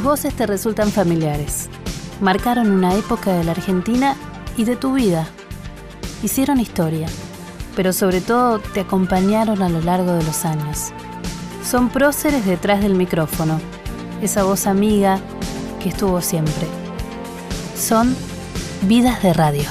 Sus voces te resultan familiares. Marcaron una época de la Argentina y de tu vida. Hicieron historia, pero sobre todo te acompañaron a lo largo de los años. Son próceres detrás del micrófono, esa voz amiga que estuvo siempre. Son vidas de radio.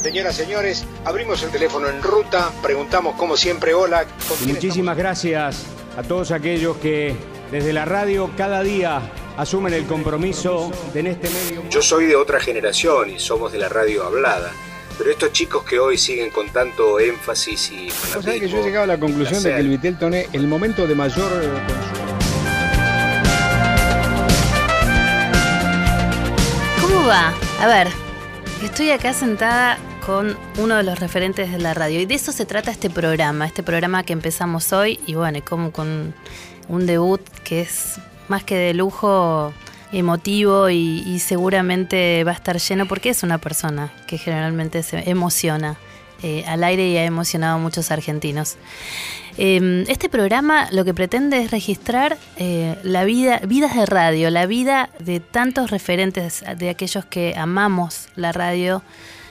Señoras, señores, abrimos el teléfono en ruta, preguntamos como siempre, hola. muchísimas gracias a todos aquellos que desde la radio cada día asumen el compromiso de en este medio. Yo soy de otra generación y somos de la radio hablada. Pero estos chicos que hoy siguen con tanto énfasis y fanatismo... ¿Sabes que yo he llegado a la conclusión de que el Vitelton es el momento de mayor consumo? ¿Cómo va? A ver, estoy acá sentada con uno de los referentes de la radio y de eso se trata este programa, este programa que empezamos hoy y bueno, como con un debut que es más que de lujo emotivo y, seguramente va a estar lleno porque es una persona que generalmente se emociona eh, al aire y ha emocionado a muchos argentinos. Em, este programa lo que pretende es registrar eh, la vida, vidas de radio, la vida de tantos referentes, de aquellos que amamos la radio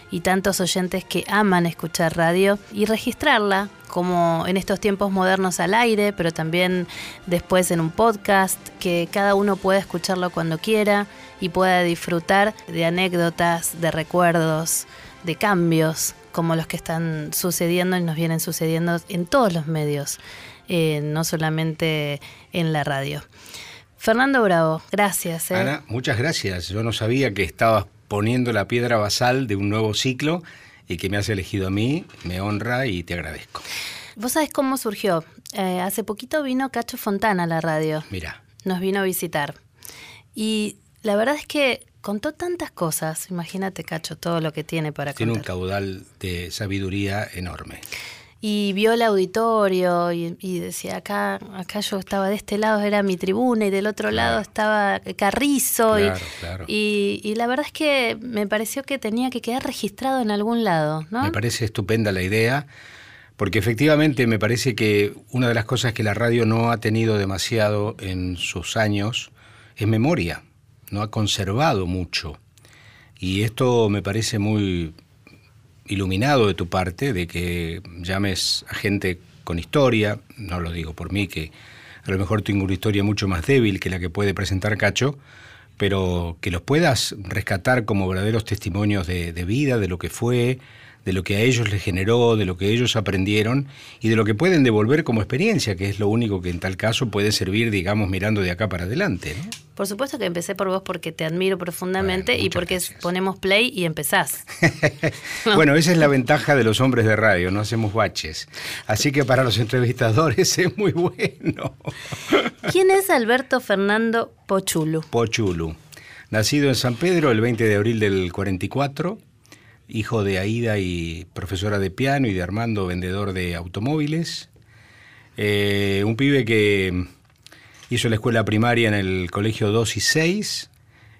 y tantos oyentes que aman escuchar radio y registrarla como en estos tiempos modernos al aire, pero también después en un podcast, que cada uno pueda escucharlo cuando quiera y pueda disfrutar de anécdotas, de recuerdos, de cambios como los que están sucediendo y nos vienen sucediendo en todos los medios, eh, no solamente en la radio. Fernando Bravo, gracias. ¿eh? Ana, muchas gracias. Yo no sabía que estabas poniendo la piedra basal de un nuevo ciclo y que me has elegido a mí, me honra y te agradezco. ¿Vos sabés cómo surgió? Eh, hace poquito vino Cacho Fontana a la radio. Mira. Nos vino a visitar. Y la verdad es que contó tantas cosas. Imagínate, Cacho, todo lo que tiene para contar. Tiene un caudal de sabiduría enorme y vio el auditorio y, decía, acá, acá yo estaba de este lado, era mi tribuna, y del otro lado estaba Carrizo. y, y, la verdad es que me pareció que tenía que quedar registrado en algún lado. ¿no? Me parece estupenda la idea, porque efectivamente me parece que una de las cosas que la radio no ha tenido demasiado en sus años es memoria, no ha conservado mucho. Y esto me parece muy iluminado de tu parte, de que llames a gente con historia, no lo digo por mí, que a lo mejor tengo una historia mucho más débil que la que puede presentar Cacho, pero que los puedas rescatar como verdaderos testimonios de, de vida, de lo que fue, de lo que a ellos les generó, de lo que ellos aprendieron y de lo que pueden devolver como experiencia, que es lo único que en tal caso puede servir, digamos, mirando de acá para adelante. Por supuesto que empecé por vos porque te admiro profundamente y porque ponemos play y empezás. bueno, esa es la ventaja de los hombres de radio, no hacemos baches. Así que para los entrevistadores es muy bueno. ¿Quién es Alberto Fernando Pochulu? Pochulu. Nacido en San Pedro el 20 de abril del 44, hijo de Aida y profesora de piano y de Armando, vendedor de automóviles. Eh, un pibe que hizo la escuela primaria en el colegio 2 y 6,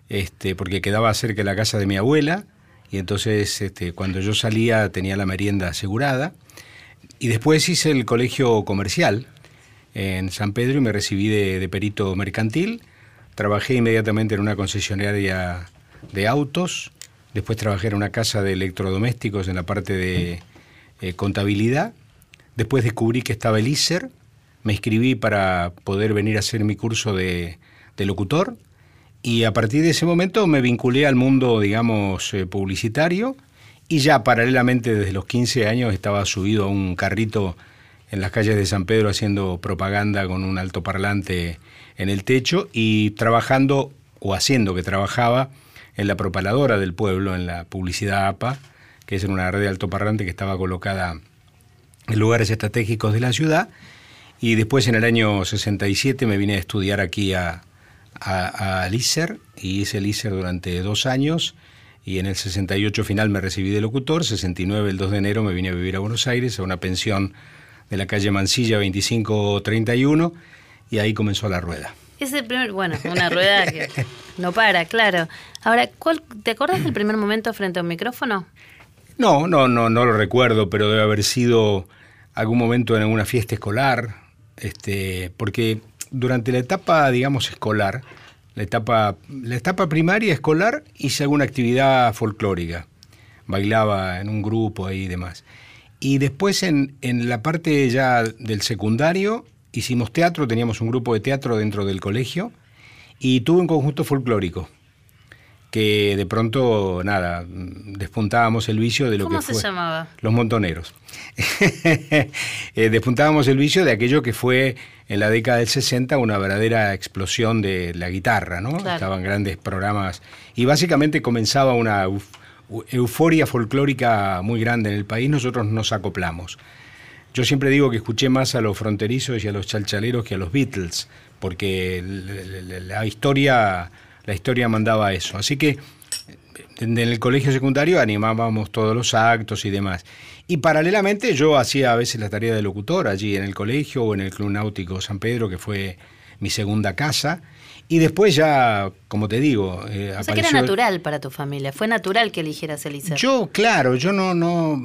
este, porque quedaba cerca de la casa de mi abuela, y entonces este, cuando yo salía tenía la merienda asegurada. Y después hice el colegio comercial en San Pedro y me recibí de, de perito mercantil. Trabajé inmediatamente en una concesionaria de autos Después trabajé en una casa de electrodomésticos en la parte de eh, contabilidad. Después descubrí que estaba el ISER. Me inscribí para poder venir a hacer mi curso de, locutor. Y a partir de ese momento me vinculé al mundo, digamos, eh, publicitario. Y ya paralelamente desde los 15 años estaba subido a un carrito en las calles de San Pedro haciendo propaganda con un altoparlante en el techo y trabajando o haciendo que trabajaba en la propaladora del pueblo, en la publicidad APA, que es en una red de altoparlante que estaba colocada en lugares estratégicos de la ciudad. Y después en el año 67 me vine a estudiar aquí a, a, ISER y hice el ISER durante dos años y en el 68 final me recibí de locutor, 69 el 2 de enero me vine a vivir a Buenos Aires a una pensión de la calle Mansilla 2531 y ahí comenzó la rueda. Es el primer, bueno, una rueda que no para, claro. Ahora, ¿cuál, ¿te acuerdas del primer momento frente a un micrófono? No, no, no, no lo recuerdo, pero debe haber sido algún momento en alguna fiesta escolar, este, porque durante la etapa, digamos, escolar, la etapa, la etapa primaria escolar, hice alguna actividad folclórica. Bailaba en un grupo ahí y demás. Y después en, en la parte ya del secundario hicimos teatro, teníamos un grupo de teatro dentro del colegio y tuve un conjunto folclórico que de pronto, nada, despuntábamos el vicio de lo ¿Cómo que se fue. llamaba? Los montoneros. Eh, despuntábamos el vicio de aquello que fue en la década del 60 una verdadera explosión de la guitarra, ¿no? Claro. Estaban grandes programas y básicamente comenzaba una euf- euforia folclórica muy grande en el país, nosotros nos acoplamos. Yo siempre digo que escuché más a los fronterizos y a los chalchaleros que a los Beatles, porque la historia, la historia mandaba eso. Así que en el colegio secundario animábamos todos los actos y demás. Y paralelamente yo hacía a veces la tarea de locutor allí en el colegio o en el Club Náutico San Pedro, que fue mi segunda casa. Y después ya, como te digo, eh, O sea que era natural para tu familia. Fue natural que eligieras el yo, claro, yo no, no,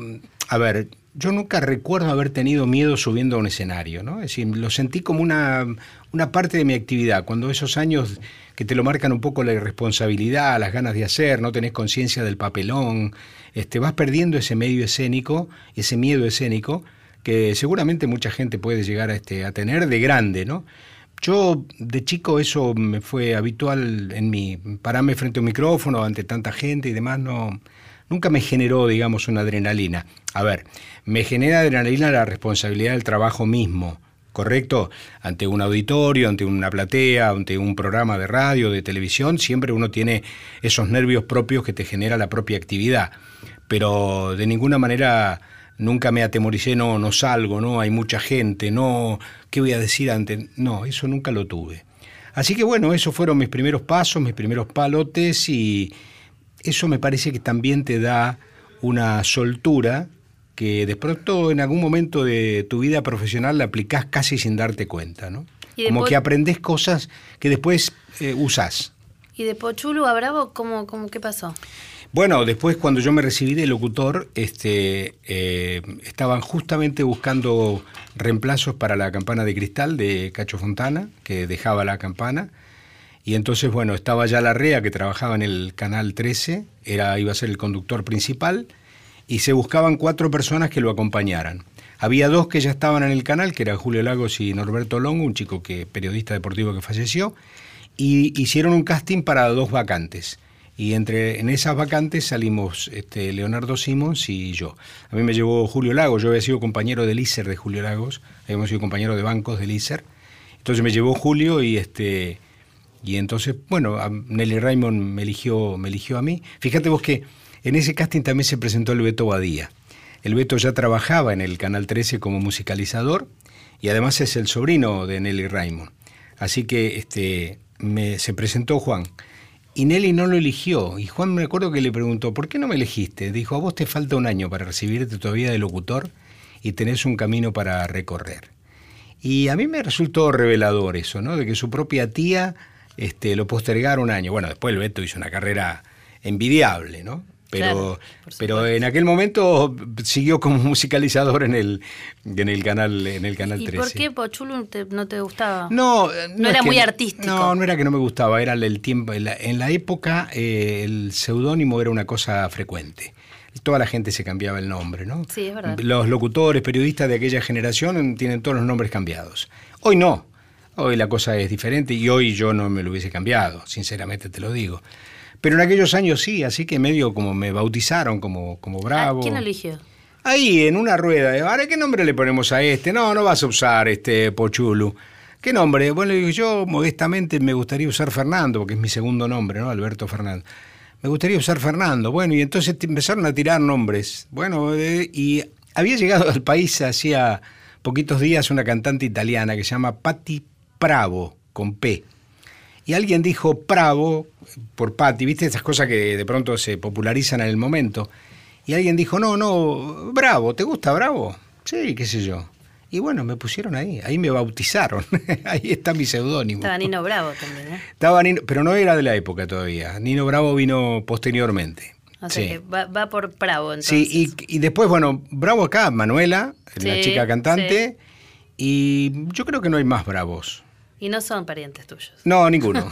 a ver, yo nunca recuerdo haber tenido miedo subiendo a un escenario, ¿no? Es decir, lo sentí como una, una parte de mi actividad, cuando esos años que te lo marcan un poco la irresponsabilidad, las ganas de hacer, no tenés conciencia del papelón, este, vas perdiendo ese medio escénico, ese miedo escénico, que seguramente mucha gente puede llegar a, este, tener de grande, ¿no? Yo de chico eso me fue habitual en mí, pararme frente a un micrófono ante tanta gente y demás, no, nunca me generó, digamos, una adrenalina. A ver, me genera adrenalina la responsabilidad del trabajo mismo, ¿correcto? Ante un auditorio, ante una platea, ante un programa de radio, de televisión, siempre uno tiene esos nervios propios que te genera la propia actividad, pero de ninguna manera nunca me atemoricé, no, no salgo, no, hay mucha gente, no, ¿qué voy a decir antes? No, eso nunca lo tuve. Así que bueno, esos fueron mis primeros pasos, mis primeros palotes y eso me parece que también te da una soltura que de pronto en algún momento de tu vida profesional la aplicás casi sin darte cuenta, ¿no? Y Como que aprendes cosas que después eh, usás. ¿Y de Pochulu a Bravo, cómo, cómo, qué pasó? Bueno, después cuando yo me recibí de locutor, este, eh, estaban justamente buscando reemplazos para la campana de cristal de Cacho Fontana, que dejaba la campana. Y entonces, bueno, estaba ya la REA que trabajaba en el canal 13, era, iba a ser el conductor principal, y se buscaban cuatro personas que lo acompañaran. Había dos que ya estaban en el canal, que eran Julio Lagos y Norberto Longo, un chico que periodista deportivo que falleció, y hicieron un casting para dos vacantes. Y entre en esas vacantes salimos este, Leonardo Simons y yo. A mí me llevó Julio Lagos, yo había sido compañero del ISER de Julio Lagos, habíamos sido compañeros de bancos del ISER. Entonces me llevó Julio y este y entonces, bueno, Nelly Raymond me eligió, me eligió a mí. Fíjate vos que en ese casting también se presentó el Beto Badía. El Beto ya trabajaba en el Canal 13 como musicalizador y además es el sobrino de Nelly Raymond. Así que este, me, se presentó Juan. Y Nelly no lo eligió. Y Juan me acuerdo que le preguntó, ¿por qué no me elegiste? Dijo, a vos te falta un año para recibirte todavía de locutor y tenés un camino para recorrer. Y a mí me resultó revelador eso, ¿no? De que su propia tía este, lo postergara un año. Bueno, después el Beto hizo una carrera envidiable, ¿no? Pero, Claro, pero en aquel momento siguió como musicalizador en el, en el canal, en el canal ¿Y 13. por qué Pochulu te- no te gustaba? No, eh, No es era que- muy artístico. No, no era que no me gustaba, era el tiempo. En la, en la época eh, el seudónimo era una cosa frecuente. Toda la gente se cambiaba el nombre, ¿no? Sí, es verdad. Los locutores, periodistas de aquella generación tienen todos los nombres cambiados. Hoy no. Hoy la cosa es diferente y hoy yo no me lo hubiese cambiado, sinceramente te lo digo. Pero en aquellos años sí, así que medio como me bautizaron como, como bravo. Ah, ¿Quién lo eligió? Ahí, en una rueda, de, ahora, ¿qué nombre le ponemos a este? No, no vas a usar este Pochulu. ¿Qué nombre? Bueno, yo modestamente me gustaría usar Fernando, porque es mi segundo nombre, ¿no? Alberto Fernando. Me gustaría usar Fernando. Bueno, y entonces empezaron a tirar nombres. Bueno, eh, y había llegado al país hacía poquitos días una cantante italiana que se llama Patti Pravo, con P. Y alguien dijo Bravo por Patti, ¿viste? Esas cosas que de pronto se popularizan en el momento. Y alguien dijo, no, no, Bravo, ¿te gusta Bravo? Sí, qué sé yo. Y bueno, me pusieron ahí, ahí me bautizaron. ahí está mi seudónimo. Estaba Nino Bravo también, ¿eh? Estaba Nino- pero no era de la época todavía. Nino Bravo vino posteriormente. O sea Sí. que va, va por Bravo entonces. Sí, y, y después, bueno, Bravo acá, Manuela, la chica cantante, y yo creo que no hay más bravos. Y no son parientes tuyos. No, ninguno.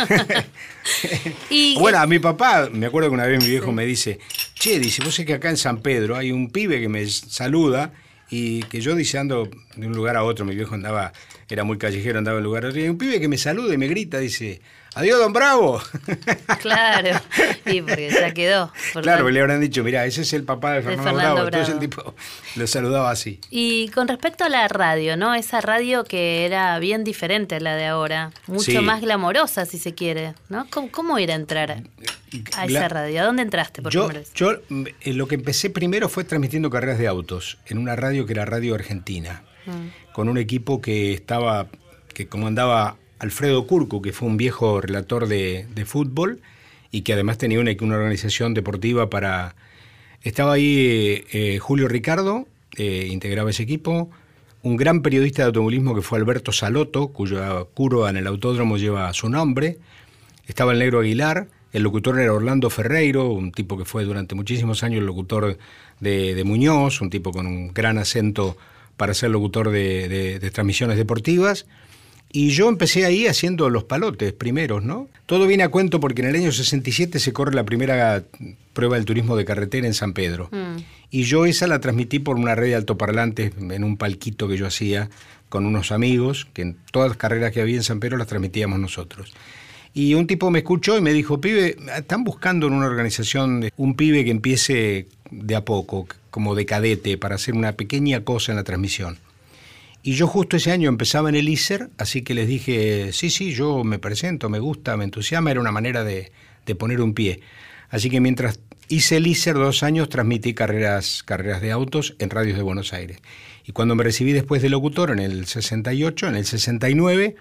y, bueno, a mi papá, me acuerdo que una vez mi viejo me dice, che, dice, vos sé que acá en San Pedro hay un pibe que me saluda y que yo dice ando de un lugar a otro, mi viejo andaba, era muy callejero, andaba de un lugar a otro, y hay un pibe que me saluda y me grita, dice, adiós, don Bravo. Claro, y porque ya quedó. Claro, le habrán dicho, mira, ese es el papá de Fernando, Bravo. Entonces el tipo lo saludaba así. Y con respecto a la radio, ¿no? Esa radio que era bien diferente a la de ahora, mucho más glamorosa, si se quiere, ¿no? ¿Cómo, ir a entrar a esa radio? ¿A dónde entraste por yo, Yo eh, lo que empecé primero fue transmitiendo carreras de autos en una radio que era Radio Argentina, mm. con un equipo que estaba, que comandaba Alfredo Curco, que fue un viejo relator de, fútbol y que además tenía una, organización deportiva para... Estaba ahí eh, Julio Ricardo, eh, integraba ese equipo, un gran periodista de automovilismo que fue Alberto Saloto, cuya curva en el autódromo lleva su nombre, estaba el negro Aguilar, el locutor era Orlando Ferreiro, un tipo que fue durante muchísimos años el locutor de, Muñoz, un tipo con un gran acento para ser locutor de transmisiones deportivas. Y yo empecé ahí haciendo los palotes primeros, ¿no? Todo viene a cuento porque en el año 67 se corre la primera prueba del turismo de carretera en San Pedro. Mm. Y yo esa la transmití por una red de altoparlantes en un palquito que yo hacía con unos amigos, que en todas las carreras que había en San Pedro las transmitíamos nosotros. Y un tipo me escuchó y me dijo, pibe, están buscando en una organización un pibe que empiece de a poco, como de cadete, para hacer una pequeña cosa en la transmisión. Y yo justo ese año empezaba en el ISER, así que les dije, sí, sí, yo me presento, me gusta, me entusiasma, era una manera de, poner un pie. Así que mientras hice el ISER dos años, transmití carreras, carreras de autos en radios de Buenos Aires. Y cuando me recibí después de locutor en el 68, en el 69,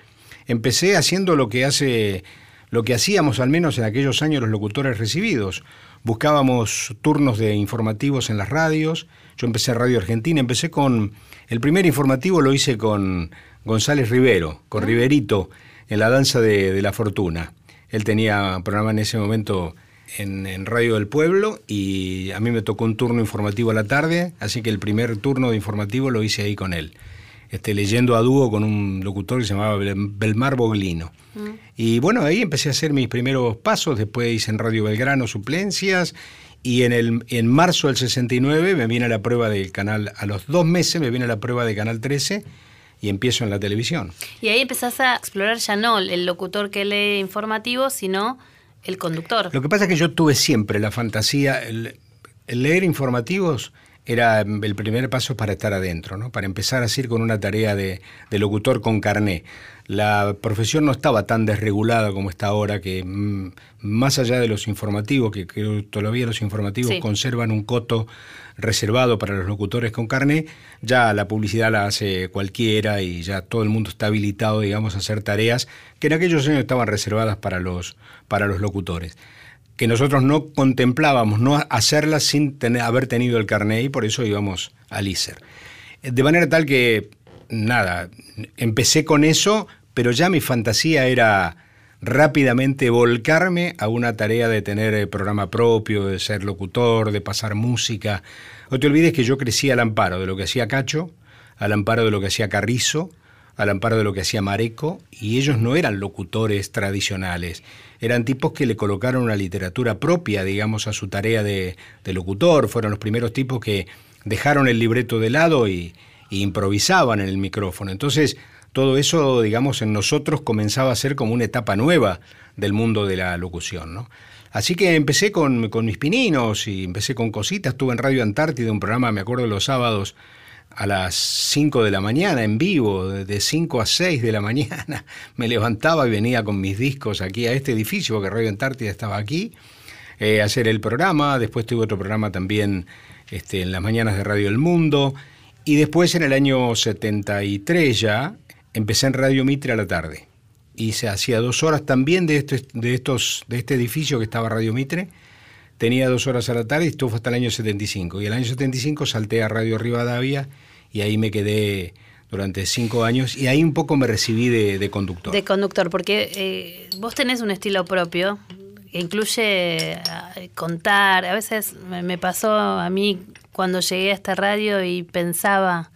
empecé haciendo lo que hace lo que hacíamos al menos en aquellos años los locutores recibidos. Buscábamos turnos de informativos en las radios. Yo empecé Radio Argentina, empecé con el primer informativo lo hice con González Rivero, con ah. Riverito, en la danza de, la fortuna. Él tenía programa en ese momento en, Radio del Pueblo y a mí me tocó un turno informativo a la tarde, así que el primer turno de informativo lo hice ahí con él, este, leyendo a dúo con un locutor que se llamaba Belmar Boglino. Mm. Y bueno, ahí empecé a hacer mis primeros pasos, después hice en Radio Belgrano suplencias y en, el, en marzo del 69 me viene la prueba del canal, a los dos meses me viene la prueba de Canal 13 y empiezo en la televisión. Y ahí empezás a explorar ya no el locutor que lee informativo, sino el conductor. Lo que pasa es que yo tuve siempre la fantasía, el, leer informativos era el primer paso para estar adentro, ¿no? para empezar así con una tarea de, de locutor con carné la profesión no estaba tan desregulada como está ahora, que mm, más allá de los informativos, que creo todavía los informativos conservan un coto reservado para los locutores con carne, ya la publicidad la hace cualquiera y ya todo el mundo está habilitado, digamos, a hacer tareas que en aquellos años estaban reservadas para los, para los locutores que nosotros no contemplábamos no hacerlas sin tener, haber tenido el carné y por eso íbamos al ISER. De manera tal que, nada, empecé con eso pero ya mi fantasía era rápidamente volcarme a una tarea de tener eh, programa propio, de ser locutor, de pasar música. No te olvides que yo crecí al amparo de lo que hacía Cacho, al amparo de lo que hacía Carrizo, al amparo de lo que hacía Mareco, y ellos no eran locutores tradicionales, eran tipos que le colocaron una literatura propia, digamos, a su tarea de, locutor, fueron los primeros tipos que dejaron el libreto de lado y, improvisaban en el micrófono. Entonces, todo eso, digamos, en nosotros comenzaba a ser como una etapa nueva del mundo de la locución, ¿no? Así que empecé con, mis pininos y empecé con cositas. Estuve en Radio Antártida, un programa, me acuerdo, los sábados a las 5 de la mañana en vivo, de 5 a 6 de la mañana. Me levantaba y venía con mis discos aquí a este edificio, porque Radio Antártida estaba aquí, eh, a hacer el programa. Después tuve otro programa también este, en las mañanas de Radio El Mundo. Y después en el año 73 ya, empecé en Radio Mitre a la tarde. Hice hacía dos horas también de, este, de, estos, de este edificio que estaba Radio Mitre. Tenía dos horas a la tarde y estuvo hasta el año 75. Y el año 75 salté a Radio Rivadavia y ahí me quedé durante cinco años y ahí un poco me recibí de, conductor. De conductor, porque eh, vos tenés un estilo propio que incluye eh, contar. A veces me pasó a mí cuando llegué a esta radio y pensaba,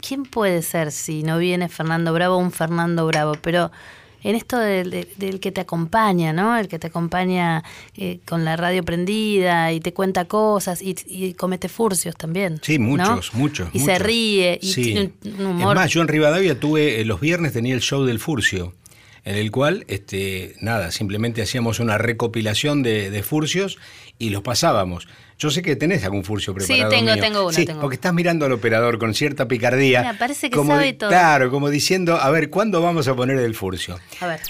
¿quién puede ser si no viene Fernando Bravo un Fernando Bravo? Pero en esto del, que te acompaña, ¿no? El que te acompaña eh, con la radio prendida y te cuenta cosas y, comete furcios también. Sí, muchos, muchos. Y se ríe y tiene un humor. Es más, yo en Rivadavia tuve, eh, los viernes tenía el show del furcio en el cual, este, nada, simplemente hacíamos una recopilación de, furcios y los pasábamos. Yo sé que tenés algún furcio preparado. Sí, tengo, tengo uno. Sí, porque estás mirando al operador con cierta picardía. Mira, parece que sabe todo. Claro, como diciendo, a ver, ¿cuándo vamos a poner el furcio? A ver.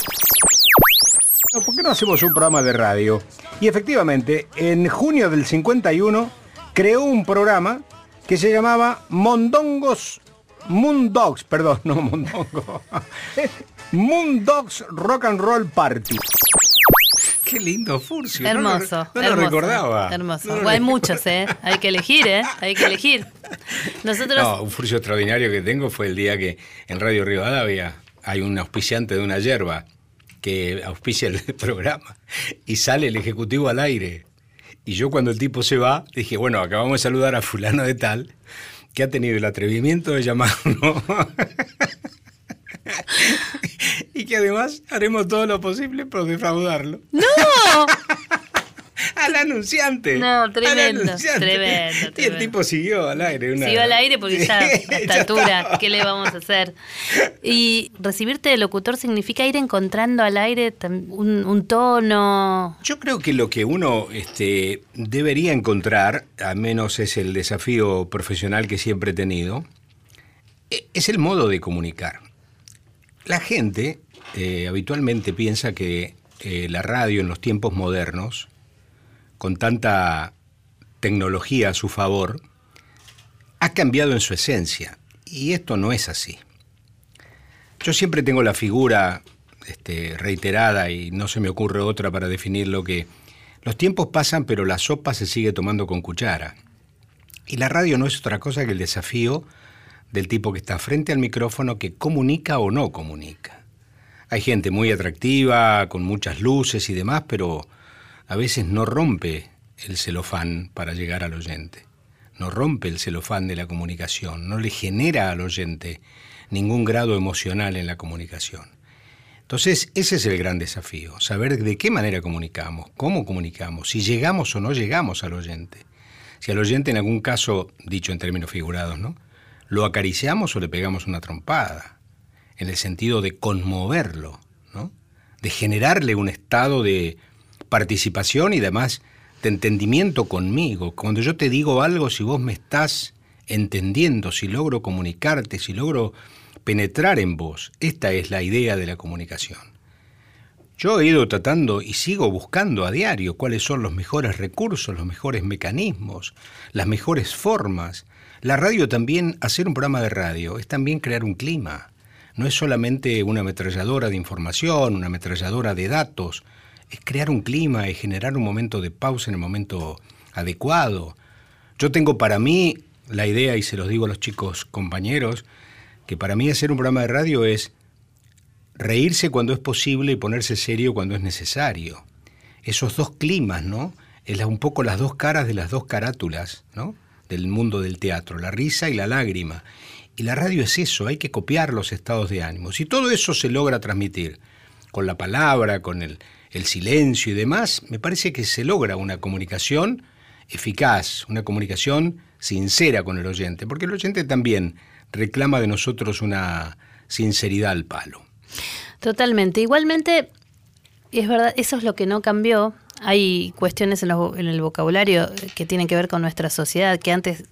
¿Por qué no hacemos un programa de radio? Y efectivamente, en junio del 51 creó un programa que se llamaba Mondongos Moondogs, perdón, no Mondongo. Moondogs Rock and Roll Party. Qué lindo Furcio. Hermoso. No, lo, recordaba. Hermoso. hay muchos, ¿eh? Hay que elegir, ¿eh? Hay que elegir. Nosotros... No, un Furcio extraordinario que tengo fue el día que en Radio Rivadavia hay un auspiciante de una yerba que auspicia el programa y sale el ejecutivo al aire. Y yo cuando el tipo se va, dije, bueno, acabamos de saludar a fulano de tal, que ha tenido el atrevimiento de llamarnos y que además haremos todo lo posible por defraudarlo. ¡No! al anunciante. No, tremendo, tremendo, Y el tipo siguió al aire. Siguió al aire porque ya a esta altura, ¿qué le vamos a hacer? Y recibirte de locutor significa ir encontrando al aire un, tono. Yo creo que lo que uno este, debería encontrar, al menos es el desafío profesional que siempre he tenido, e, es el modo de comunicar. La gente eh, habitualmente piensa que eh, la radio en los tiempos modernos, con tanta tecnología a su favor, ha cambiado en su esencia. Y esto no es así. Yo siempre tengo la figura este, reiterada y no se me ocurre otra para definir lo que los tiempos pasan pero la sopa se sigue tomando con cuchara. Y la radio no es otra cosa que el desafío del tipo que está frente al micrófono que comunica o no comunica. Hay gente muy atractiva, con muchas luces y demás, pero a veces no rompe el celofán para llegar al oyente. No rompe el celofán de la comunicación, no le genera al oyente ningún grado emocional en la comunicación. Entonces, ese es el gran desafío, saber de qué manera comunicamos, cómo comunicamos, si llegamos o no llegamos al oyente. Si al oyente en algún caso, dicho en términos figurados, ¿no? Lo acariciamos o le pegamos una trompada, en el sentido de conmoverlo, ¿no? de generarle un estado de participación y además de entendimiento conmigo. Cuando yo te digo algo, si vos me estás entendiendo, si logro comunicarte, si logro penetrar en vos, esta es la idea de la comunicación. Yo he ido tratando y sigo buscando a diario cuáles son los mejores recursos, los mejores mecanismos, las mejores formas la radio también, hacer un programa de radio, es también crear un clima. No es solamente una ametralladora de información, una ametralladora de datos. Es crear un clima, es generar un momento de pausa en el momento adecuado. Yo tengo para mí la idea, y se los digo a los chicos compañeros, que para mí hacer un programa de radio es reírse cuando es posible y ponerse serio cuando es necesario. Esos dos climas, ¿no? Es un poco las dos caras de las dos carátulas, ¿no? Del mundo del teatro, la risa y la lágrima. Y la radio es eso, hay que copiar los estados de ánimo. Si todo eso se logra transmitir con la palabra, con el, el silencio y demás, me parece que se logra una comunicación eficaz, una comunicación sincera con el oyente, porque el oyente también reclama de nosotros una sinceridad al palo. Totalmente. Igualmente, es verdad, eso es lo que no cambió hay cuestiones en, el vocabulario que tienen que ver con nuestra sociedad, que antes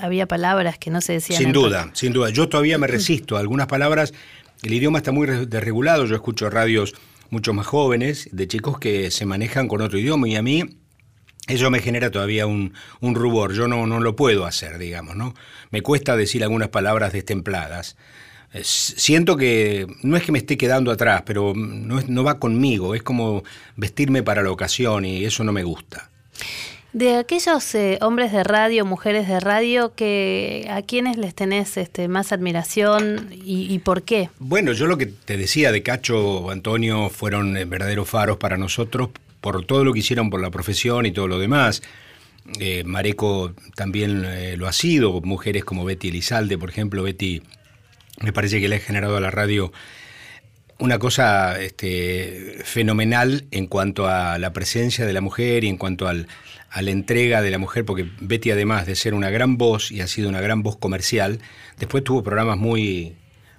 había palabras que no se decían. Sin duda, sin duda. Yo todavía me resisto a algunas palabras. El idioma está muy desregulado. Yo escucho radios mucho más jóvenes, de chicos que se manejan con otro idioma y a mí eso me genera todavía un, rubor. Yo no, no lo puedo hacer, digamos, ¿no? Me cuesta decir algunas palabras destempladas siento que no es que me esté quedando atrás, pero no, no va conmigo, es como vestirme para la ocasión y eso no me gusta. De aquellos eh, hombres de radio, mujeres de radio, que ¿a quiénes les tenés este, más admiración y, por qué? Bueno, yo lo que te decía de Cacho, Antonio, fueron eh, verdaderos faros para nosotros por todo lo que hicieron por la profesión y todo lo demás. Eh, Mareco también lo ha sido, mujeres como Betty Elizalde, por ejemplo, Betty me parece que le ha generado a la radio una cosa este, fenomenal en cuanto a la presencia de la mujer y en cuanto al, a la entrega de la mujer, porque Betty además de ser una gran voz y ha sido una gran voz comercial, después tuvo programas muy,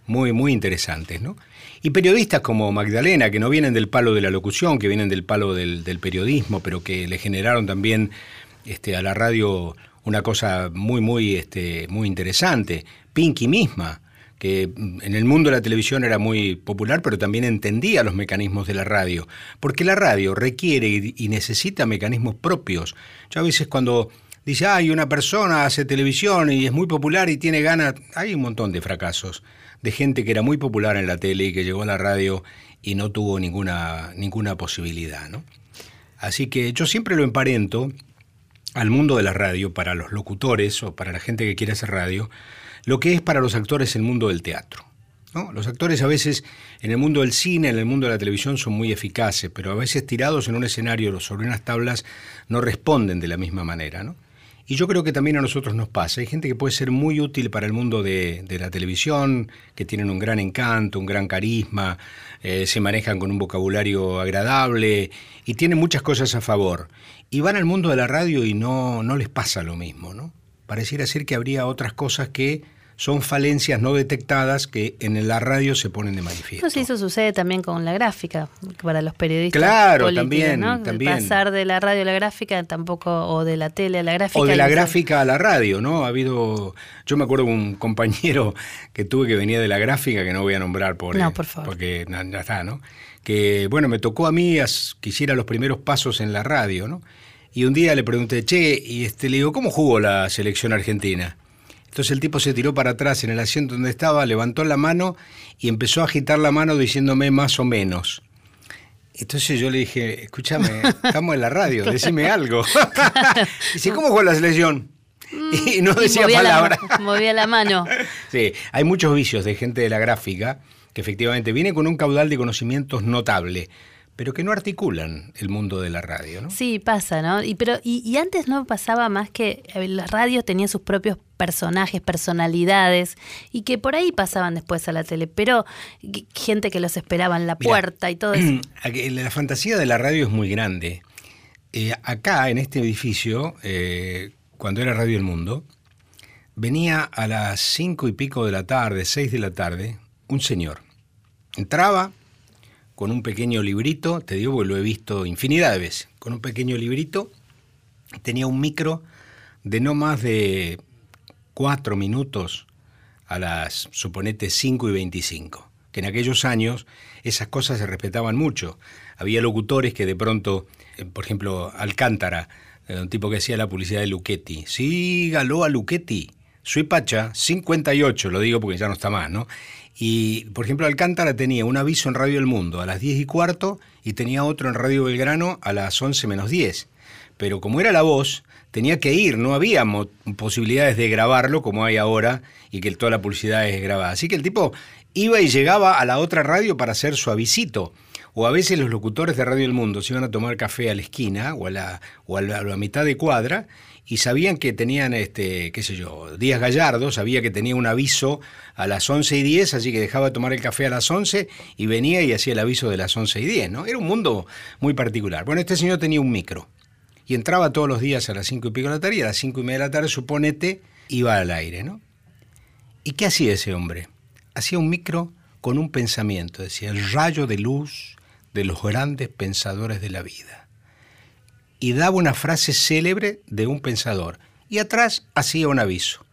muy, muy interesantes, ¿no? Y periodistas como Magdalena, que no vienen del palo de la locución, que vienen del palo del, periodismo, pero que le generaron también este, a la radio una cosa muy, muy, este, muy interesante. Pinky misma, que en el mundo de la televisión era muy popular, pero también entendía los mecanismos de la radio, porque la radio requiere y necesita mecanismos propios. Yo a veces cuando dice, hay una persona hace televisión y es muy popular y tiene ganas, hay un montón de fracasos, de gente que era muy popular en la tele y que llegó a la radio y no tuvo ninguna, ninguna posibilidad. ¿no? Así que yo siempre lo emparento al mundo de la radio, para los locutores o para la gente que quiere hacer radio, lo que es para los actores el mundo del teatro. Los actores a veces en el mundo del cine, en el mundo de la televisión son muy eficaces, pero a veces tirados en un escenario sobre unas tablas no responden de la misma manera. ¿no? Y yo creo que también a nosotros nos pasa. Hay gente que puede ser muy útil para el mundo de, la televisión, que tienen un gran encanto, un gran carisma, eh, se manejan con un vocabulario agradable y tienen muchas cosas a favor. Y van al mundo de la radio y no, no les pasa lo mismo, ¿no? Pareciera ser que habría otras cosas que son falencias no detectadas que en la radio se ponen de manifiesto. No sé, eso sucede también con la gráfica, para los periodistas. Claro, también, también. Pasar de la radio a la gráfica tampoco, o de la tele a la gráfica. O de la gráfica a la radio, ¿no? Ha habido, yo me acuerdo de un compañero que tuve que venía de la gráfica, que no voy a nombrar por, no, por favor. porque ya está, ¿no? Que, bueno, me tocó a mí que hiciera los primeros pasos en la radio, ¿no? Y un día le pregunté, che, y este, le digo, ¿cómo jugó la selección argentina? Entonces el tipo se tiró para atrás en el asiento donde estaba, levantó la mano y empezó a agitar la mano diciéndome más o menos. Entonces yo le dije, escúchame, estamos en la radio, decime algo. Dice, ¿cómo fue la selección? Y no decía palabra. movía la mano. Sí, hay muchos vicios de gente de la gráfica que efectivamente viene con un caudal de conocimientos notable pero que no articulan el mundo de la radio, ¿no? Sí, pasa, ¿no? Y, pero, y, antes no pasaba más que la radio tenía sus propios personajes, personalidades, y que por ahí pasaban después a la tele, pero gente que los esperaba en la puerta y todo eso. La fantasía de la radio es muy grande. Eh, acá, en este edificio, eh, cuando era Radio El Mundo, venía a las cinco y pico de la tarde, seis de la tarde, un señor. Entraba, con un pequeño librito, te digo porque lo he visto infinidad de veces, con un pequeño librito, tenía un micro de no más de cuatro minutos a las, suponete, 5 y 25, que en aquellos años esas cosas se respetaban mucho. Había locutores que de pronto, eh, por ejemplo, Alcántara, eh, un tipo que hacía la publicidad de Luchetti, sígalo a Luchetti, soy Pacha, 58, lo digo porque ya no está más, ¿no? Y, por ejemplo, Alcántara tenía un aviso en Radio El Mundo a las 10 y cuarto y tenía otro en Radio Belgrano a las 11 menos 10. Pero como era la voz, tenía que ir, no había posibilidades de grabarlo como hay ahora y que toda la publicidad es grabada. Así que el tipo iba y llegaba a la otra radio para hacer su avisito. O a veces los locutores de Radio El Mundo se iban a tomar café a la esquina o a la, o a la mitad de cuadra y sabían que tenían, este, qué sé yo, Díaz Gallardo, sabía que tenía un aviso a las 11 y 10, así que dejaba de tomar el café a las 11 y venía y hacía el aviso de las 11 y 10, ¿no? Era un mundo muy particular. Bueno, este señor tenía un micro y entraba todos los días a las 5 y pico de la tarde y a las 5 y media de la tarde, suponete, iba al aire, ¿no? ¿Y qué hacía ese hombre? Hacía un micro con un pensamiento, decía, el rayo de luz de los grandes pensadores de la vida y daba una frase célebre de un pensador, y atrás hacía un aviso.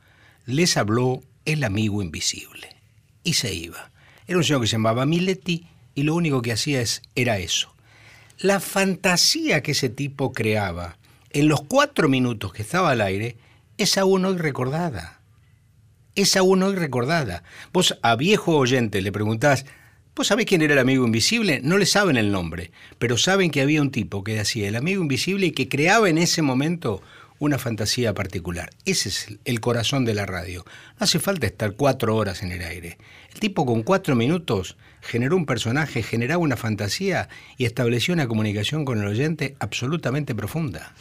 Les habló el amigo invisible. Y se iba. Era un señor que se llamaba Miletti y lo único que hacía es, era eso. La fantasía que ese tipo creaba en los cuatro minutos que estaba al aire es aún hoy recordada. Es aún hoy recordada. Vos a viejo oyente le preguntás, ¿Vos sabés quién era el amigo invisible? No le saben el nombre, pero saben que había un tipo que hacía el amigo invisible y que creaba en ese momento una fantasía particular. Ese es el corazón de la radio. No hace falta estar cuatro horas en el aire. El tipo con cuatro minutos generó un personaje, generaba una fantasía y estableció una comunicación con el oyente absolutamente profunda.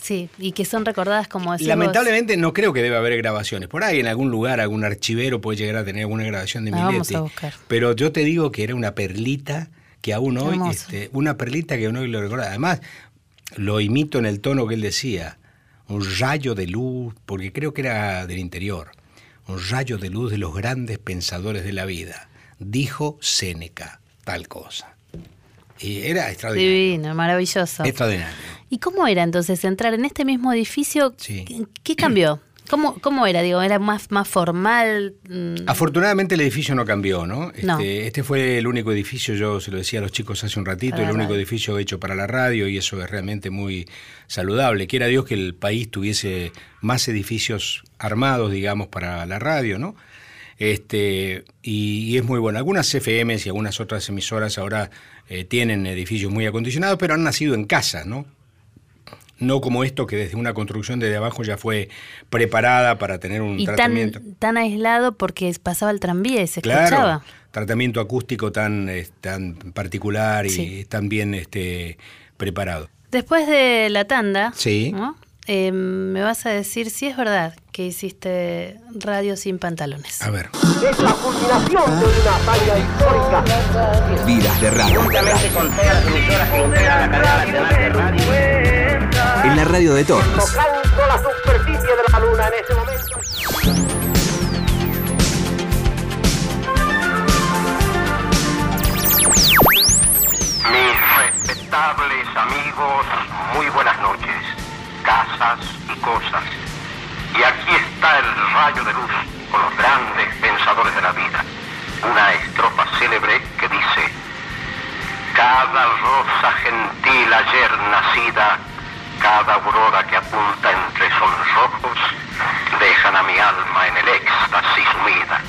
Sí, y que son recordadas como decimos. Lamentablemente no creo que deba haber grabaciones. Por ahí en algún lugar, algún archivero puede llegar a tener alguna grabación de La vamos a buscar. Pero yo te digo que era una perlita que aún hoy, este, una perlita que aún hoy lo recuerda. Además, lo imito en el tono que él decía, un rayo de luz, porque creo que era del interior, un rayo de luz de los grandes pensadores de la vida. Dijo Séneca, tal cosa. Y era extraordinario. Divino, maravilloso. Extraordinario. ¿Y cómo era entonces entrar en este mismo edificio? Sí. ¿Qué, qué cambió? ¿Cómo, ¿Cómo era? Digo, ¿era más, más formal? Mm, Afortunadamente el edificio no cambió, ¿no? Este, No. este fue el único edificio, yo se lo decía a los chicos hace un ratito, Para el único radio. edificio hecho para la radio y eso es realmente muy saludable. Quiera Dios que el país tuviese más edificios armados, digamos, para la radio, ¿no? Este, y, y es muy bueno. Algunas CFMs y algunas otras emisoras ahora eh, tienen edificios muy acondicionados, pero han nacido en casa, ¿no? No como esto que desde una construcción desde abajo ya fue preparada para tener un y tan, tratamiento. tan aislado porque pasaba el tranvía y se Claro, escuchaba. tratamiento acústico tan, eh, tan particular y Sí. tan bien este, preparado. Después de la tanda, Sí. ¿no? Eh, me vas a decir si es verdad que hiciste radio sin pantalones. A ver. es la culminación de una histórica. Vidas de radio. Juntamente con todas las emisoras que integran la cadena nacional de radio. En la radio de todos. Tocando la superficie de la luna en este momento. Mis respetables amigos, muy buenas noches. Casas y cosas. Y aquí está el rayo de luz con los grandes pensadores de la vida. Una estrofa célebre que dice, cada rosa gentil ayer nacida, cada aurora que apunta entre sonrojos, dejan a mi alma en el éxtasis sumida.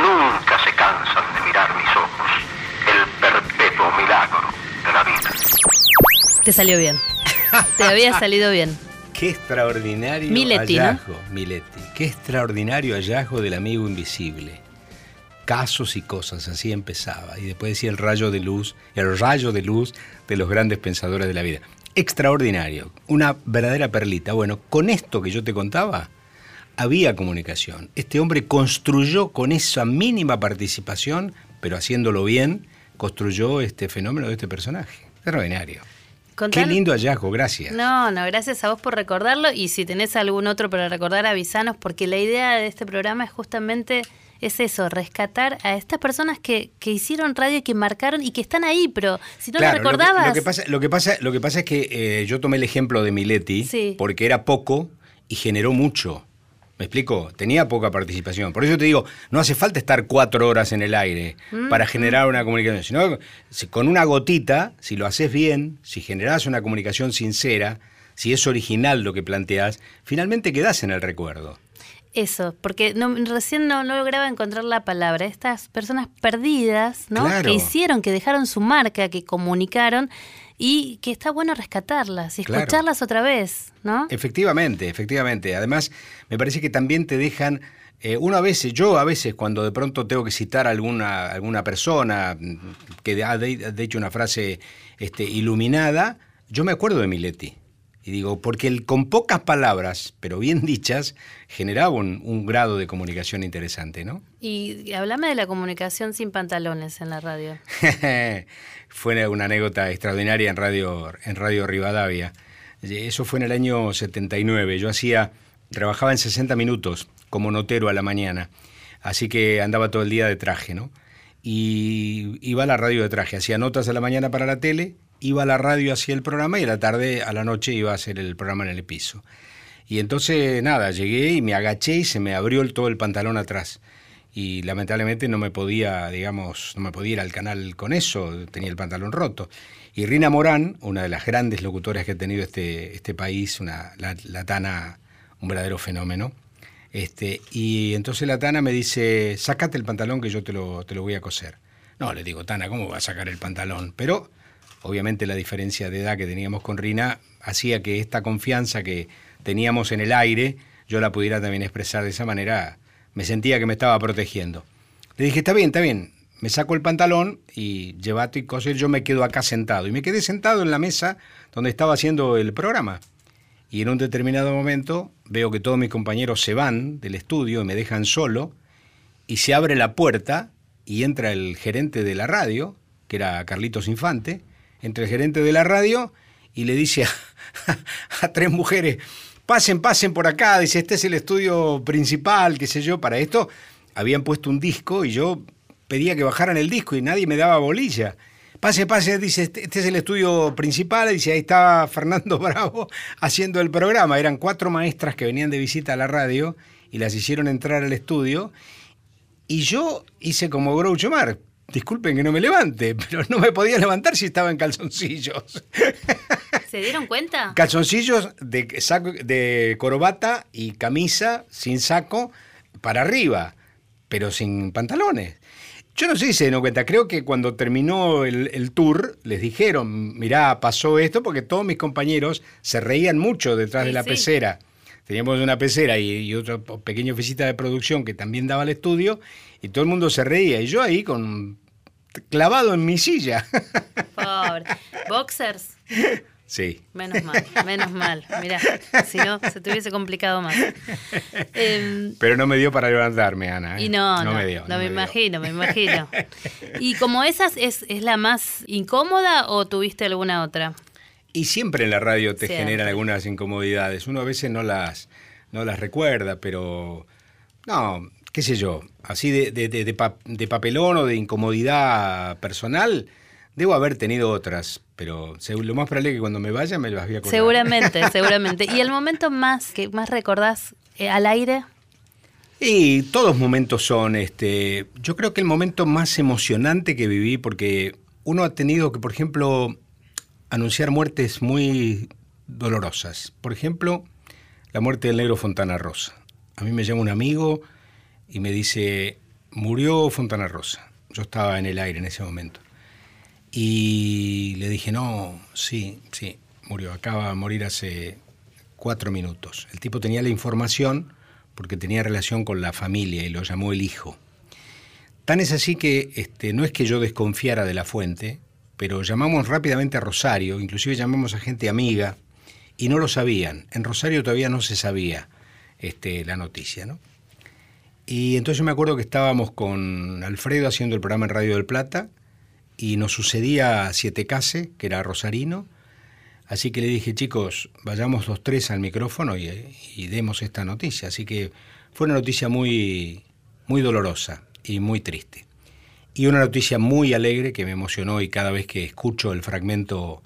Nunca se cansan de mirar mis ojos, el perpetuo milagro de la vida. Te salió bien. Te había salido bien. Qué extraordinario Miletti, ¿no? hallazgo, Miletti. Qué extraordinario hallazgo del amigo invisible. Casos y cosas, así empezaba. Y después decía el rayo de luz, el rayo de luz de los grandes pensadores de la vida. Extraordinario, una verdadera perlita. Bueno, con esto que yo te contaba, había comunicación. Este hombre construyó con esa mínima participación, pero haciéndolo bien, construyó este fenómeno de este personaje. Extraordinario. Qué lindo hallazgo, gracias. No, no, gracias a vos por recordarlo y si tenés algún otro para recordar, avisanos, porque la idea de este programa es justamente es eso, rescatar a estas personas que, que hicieron radio y que marcaron y que están ahí, pero si no Claro, lo recordabas... Lo que, lo que pasa, lo, que pasa, lo que pasa es que eh, yo tomé el ejemplo de Miletti Sí. porque era poco y generó mucho. ¿Me explico? Tenía poca participación. Por eso te digo, no hace falta estar cuatro horas en el aire Mm, para generar una comunicación. Sino si- con una gotita, si lo haces bien, si generás una comunicación sincera, si es original lo que planteás, finalmente quedás en el recuerdo. Eso, porque no, recién no, no lograba encontrar la palabra. Estas personas perdidas, ¿no? Claro. Que hicieron, que dejaron su marca, que comunicaron y que está bueno rescatarlas y Claro. escucharlas otra vez, ¿no? Efectivamente, efectivamente. Además, me parece que también te dejan. eh, uno a veces, yo a veces, cuando de pronto tengo que citar a alguna, alguna persona mm, que ha de- ha dicho una frase este, iluminada, yo me acuerdo de Miletti. Y digo, porque él con pocas palabras, pero bien dichas, generaba un, un grado de comunicación interesante, ¿no? Y hablame de la comunicación sin pantalones en la radio. fue una anécdota extraordinaria en Radio, en Radio Rivadavia. Eso fue en el año 79. Yo hacía, trabajaba en 60 minutos como notero a la mañana. Así que andaba todo el día de traje, ¿no? Y iba a la radio de traje. Hacía notas a la mañana para la tele, iba a la radio, hacía el programa y a la tarde, a la noche, iba a hacer el programa en el piso. Y entonces, nada, llegué y me agaché y se me abrió el- todo el pantalón atrás. Y lamentablemente no me podía, digamos, no me podía ir al canal con eso, tenía el pantalón roto. Y Rina Morán, una de las grandes locutoras que ha tenido este, este país, una la, Tana, un verdadero fenómeno. Este, y entonces la Tana me dice, sácate el pantalón que yo te lo, te lo voy a coser. No, le digo, Tana, ¿cómo va a sacar el pantalón? Pero obviamente la diferencia de edad que teníamos con Rina hacía que esta confianza que teníamos en el aire, yo la pudiera también expresar de esa manera, me sentía que me estaba protegiendo. Le dije, está bien, está bien, me saco el pantalón y llévate y coser, yo me quedo acá sentado. Y me quedé sentado en la mesa donde estaba haciendo el programa. y en un determinado momento veo que todos mis compañeros se van del estudio y me dejan solo y se abre la puerta y entra el gerente de la radio, que era Carlitos Infante, entra el gerente de la radio y le dice a, tres mujeres, pasen, pasen por acá, dice, este es el estudio principal, qué sé yo, para esto habían puesto un disco y yo pedía que bajaran el disco y nadie me daba bolilla. Pase, pase, dice, este, este es el estudio principal, dice, ahí estaba Fernando Bravo haciendo el programa. Eran cuatro maestras que venían de visita a la radio y las hicieron entrar al estudio. Y yo hice como Groucho Mar. Disculpen que no me levante, pero no me podía levantar si estaba en calzoncillos. ¿Se dieron cuenta? Calzoncillos de, saco, de corbata y camisa sin saco para arriba, pero sin pantalones. Yo no sé si se dieron cuenta, creo que cuando terminó el, el, tour les dijeron, mirá, pasó esto, porque todos mis compañeros se reían mucho detrás Sí, de la sí. pecera. Teníamos una pecera y, y otra pequeña oficina de producción que también daba al estudio, y todo el mundo se reía, y yo ahí con clavado en mi silla. Pobre. Boxers. sí. Menos mal, menos mal. Mirá, si no, se te hubiese complicado más. Em, Pero no me dio para levantarme, Ana. ¿eh? y no, no, me dio. no me, imagino, me imagino. ¿Y como esas es, es la más incómoda o tuviste alguna otra? Y siempre en la radio te Siempre. generan algunas incomodidades. Uno a veces no las, no las recuerda, pero no, qué sé yo, así de, de, de- de pa- de papelón o de incomodidad personal, debo haber tenido otras, pero lo más probable es que cuando me vaya me las voy a acordar. Seguramente, seguramente. ¿Y el momento más que más recordás eh, al aire? Y todos momentos son, este, yo creo que el momento más emocionante que viví, porque uno ha tenido que, por ejemplo, anunciar muertes muy dolorosas. Por ejemplo, la muerte del negro Fontana Rosa. A mí me llama un amigo y me dice, murió Fontana Rosa. Yo estaba en el aire en ese momento. Y le dije, no, sí, sí, murió. Acaba de morir hace cuatro minutos. El tipo tenía la información porque tenía relación con la familia y lo llamó el hijo. Tan es así que este, no es que yo desconfiara de la fuente, pero llamamos rápidamente a Rosario, inclusive llamamos a gente amiga, y no lo sabían. En Rosario todavía no se sabía este, la noticia, ¿no? Y entonces yo me acuerdo que estábamos con Alfredo haciendo el programa en Radio del Plata, y nos sucedía Siete Case, que era rosarino, Así que le dije, chicos, vayamos los tres al micrófono y, demos esta noticia. Así que fue una noticia muy, muy dolorosa y muy triste. Y una noticia muy alegre que me emocionó y cada vez que escucho el fragmento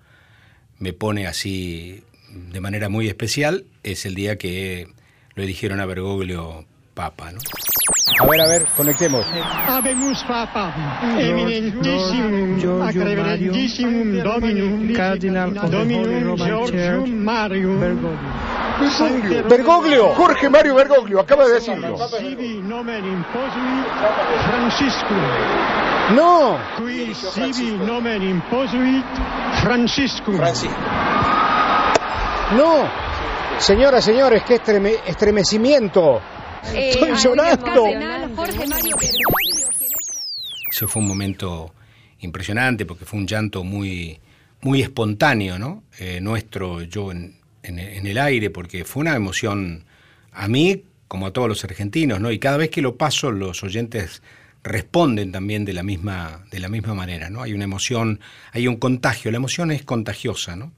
me pone así de manera muy especial, es el día que lo eligieron a Bergoglio Papa. ¿no? A ver, a ver, conectemos. Habemus Papa, eminentissimum, ac reverentissimum Dominum, Cardinal Dominum Georgium Marium, Bergoglio. Bergoglio, Jorge Mario Bergoglio, acaba de decirlo. sibi nomen imposuit Franciscum, No, qui sibi nomen imposuit Franciscum. no. Señoras, señores, qué estreme- estremecimiento. Estoy llorando. Ese fue un momento impresionante porque fue un llanto muy, muy espontáneo, ¿no? Eh, nuestro, yo en, en- en el aire, porque fue una emoción a mí como a todos los argentinos, ¿no? Y cada vez que lo paso, los oyentes responden también de la misma, de la misma manera, ¿no? Hay una emoción, hay un contagio, la emoción es contagiosa, ¿no?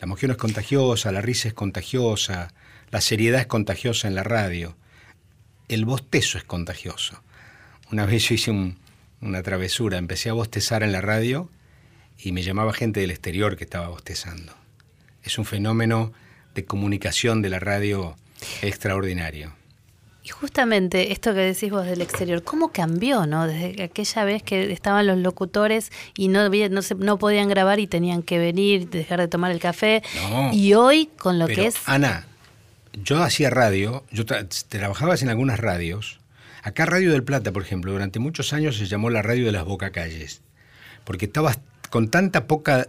La emoción es contagiosa, la risa es contagiosa, la seriedad es contagiosa en la radio, el bostezo es contagioso. Una vez yo hice un- una travesura, empecé a bostezar en la radio y me llamaba gente del exterior que estaba bostezando. Es un fenómeno de comunicación de la radio extraordinario. Y justamente esto que decís vos del exterior, ¿cómo cambió, no? Desde aquella vez que estaban los locutores y no, se- no podían grabar y tenían que venir, dejar de tomar el café. No. Y hoy, con lo Pero, que es... Ana, yo hacía radio, yo tra- trabajabas en algunas radios. Acá Radio del Plata, por ejemplo, durante muchos años se llamó la radio de las bocacalles, porque estabas con tanta poca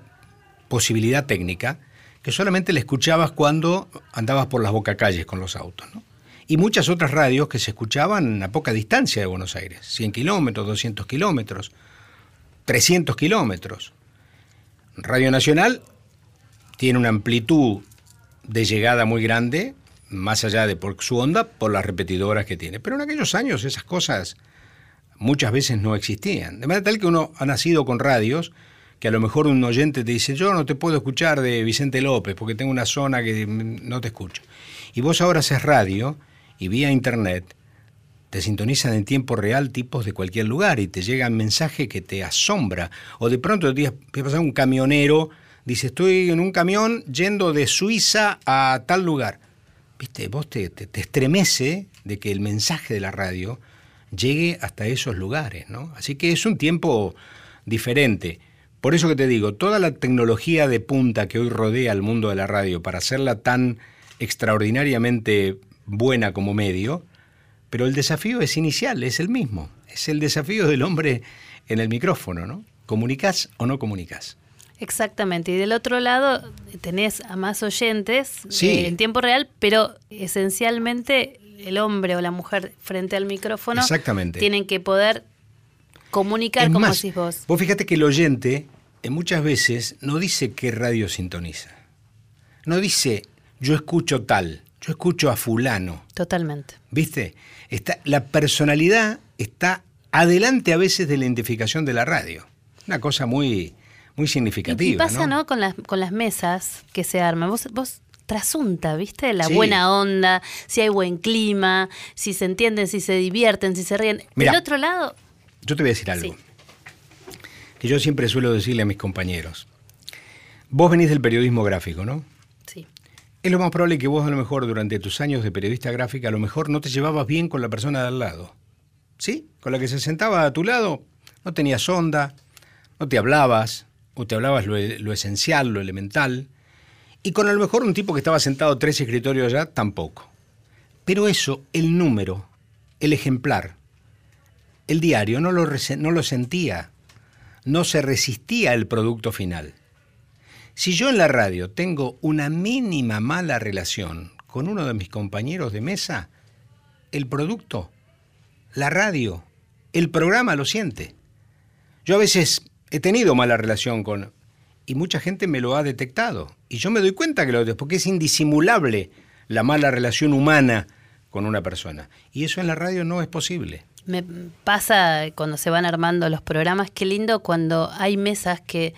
posibilidad técnica que solamente la escuchabas cuando andabas por las bocacalles con los autos. ¿no? Y muchas otras radios que se escuchaban a poca distancia de Buenos Aires, 100 kilómetros, 200 kilómetros, 300 kilómetros. Radio Nacional tiene una amplitud de llegada muy grande, más allá de por su onda, por las repetidoras que tiene. Pero en aquellos años esas cosas muchas veces no existían. De manera tal que uno ha nacido con radios que a lo mejor un oyente te dice, yo no te puedo escuchar de Vicente López porque tengo una zona que no te escucho. Y vos ahora haces radio y vía internet te sintonizan en tiempo real tipos de cualquier lugar y te llegan mensajes que te asombra. O de pronto te pasa un camionero, dice, estoy en un camión yendo de Suiza a tal lugar. Viste, vos te, te, estremece de que el mensaje de la radio llegue hasta esos lugares, ¿no? Así que es un tiempo diferente. Por eso que te digo, toda la tecnología de punta que hoy rodea al mundo de la radio para hacerla tan extraordinariamente buena como medio, pero el desafío es inicial, es el mismo. Es el desafío del hombre en el micrófono, ¿no? ¿Comunicás o no comunicás? Exactamente. Y del otro lado tenés a más oyentes sí. eh, en tiempo real, pero esencialmente el hombre o la mujer frente al micrófono Exactamente. tienen que poder comunicar Es como más, decís vos. Vos fíjate que el oyente eh, muchas veces no dice qué radio sintoniza. No dice yo escucho tal, yo escucho a fulano. Totalmente. ¿Viste? Está, la personalidad está adelante a veces de la identificación de la radio. Una cosa muy, muy significativa. Y, pasa, ¿no? ¿no? Con las, con las mesas que se arman. Vos, vos trasunta, ¿viste? La Sí. buena onda, si hay buen clima, si se entienden, si se divierten, si se ríen. Mirá. Del otro lado, Yo te voy a decir algo. Sí. Que yo siempre suelo decirle a mis compañeros. Vos venís del periodismo gráfico, ¿no? sí. Es lo más probable que vos a lo mejor durante tus años de periodista gráfica a lo mejor no te llevabas bien con la persona de al lado. ¿Sí? Con la que se sentaba a tu lado no tenías onda, no te hablabas, o te hablabas lo, lo esencial, lo elemental. Y con a lo mejor un tipo que estaba sentado tres escritorios allá, tampoco. Pero eso, el número, el ejemplar, el diario no lo, no lo sentía, no se resistía al producto final. Si yo en la radio tengo una mínima mala relación con uno de mis compañeros de mesa, el producto, la radio, el programa lo siente. Yo a veces he tenido mala relación con... Y mucha gente me lo ha detectado. Y yo me doy cuenta que lo detecto, porque es indisimulable la mala relación humana con una persona. Y eso en la radio no es posible. Me pasa cuando se van armando los programas, qué lindo cuando hay mesas que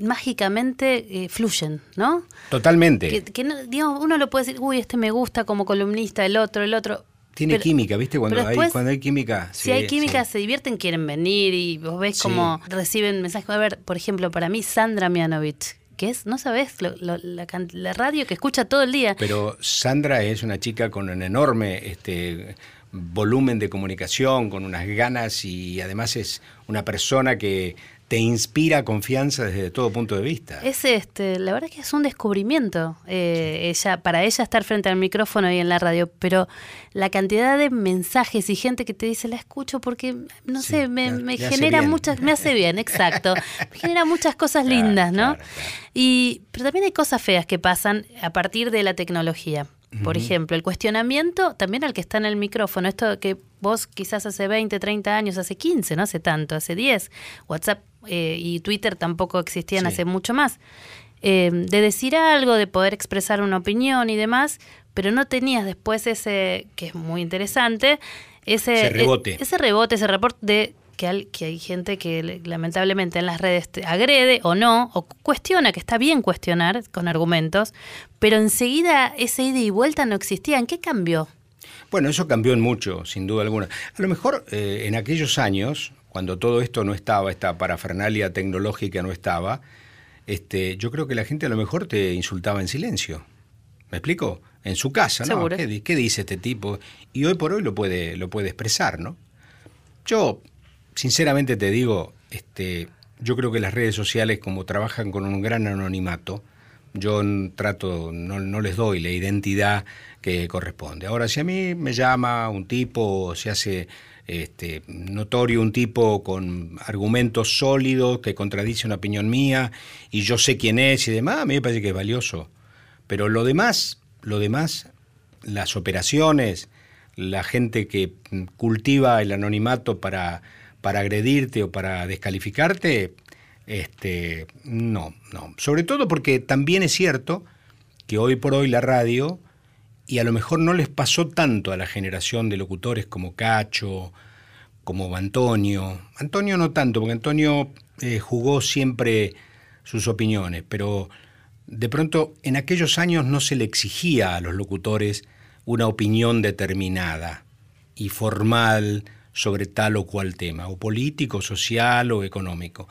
mágicamente eh, fluyen, ¿no? Totalmente. Que, que no- digamos, uno lo puede decir, uy, este me gusta como columnista, el otro, el otro. Tiene Pero- química, ¿viste? Cuando, hay, cuando hay química. Si sí, hay química, sí. se divierten, quieren venir y vos ves Sí. como reciben mensajes. A ver, por ejemplo, para mí, Sandra Mianovich, que es, no sabes, lo- lo- la, la radio que escucha todo el día. Pero Sandra es una chica con un enorme este, volumen de comunicación, con unas ganas y además es una persona que te inspira confianza desde todo punto de vista. Es este, la verdad que es un descubrimiento eh, ella, para ella estar frente al micrófono y en la radio, pero la cantidad de mensajes y gente que te dice la escucho porque no Sí, sé, me, genera muchas, me hace bien, exacto, me genera muchas cosas Claro, lindas, ¿no? claro, claro. Y pero también hay cosas feas que pasan a partir de la tecnología. Por ejemplo, el cuestionamiento también al que está en el micrófono, esto que vos quizás hace 20, 30 años, hace 15, no hace tanto, hace 10, WhatsApp eh, y Twitter tampoco existían Sí. hace mucho más, eh, de decir algo, de poder expresar una opinión y demás, pero no tenías después ese, que es muy interesante, ese, Ese rebote. eh, ese rebote, ese reporte de que, al- que hay gente que le- lamentablemente en las redes te agrede o no, o cuestiona, que está bien cuestionar con argumentos, pero enseguida ese ida y vuelta no existía. ¿En qué cambió? Bueno, eso cambió en mucho, sin duda alguna. A lo mejor eh, en aquellos años, cuando todo esto no estaba, esta parafernalia tecnológica no estaba, este, yo creo que la gente a lo mejor te insultaba en silencio. ¿Me explico? En su casa, ¿no? Seguro. ¿Qué, qué dice este tipo? Y hoy por hoy lo puede, lo puede expresar, ¿no? Yo, sinceramente te digo, este, yo creo que las redes sociales, como trabajan con un gran anonimato, yo trato, no, no les doy la identidad que corresponde. Ahora, si a mí me llama un tipo, o se hace este, notorio un tipo con argumentos sólidos que contradice una opinión mía y yo sé quién es y demás, a mí me parece que es valioso. Pero lo demás, lo demás, las operaciones, la gente que cultiva el anonimato para, para agredirte o para descalificarte, este, no, no. Sobre todo porque también es cierto que hoy por hoy la radio, y a lo mejor no les pasó tanto a la generación de locutores como Cacho, como Antonio. Antonio no tanto, porque Antonio eh, jugó siempre sus opiniones, pero de pronto en aquellos años no se le exigía a los locutores una opinión determinada y formal sobre tal o cual tema, o político, social o económico.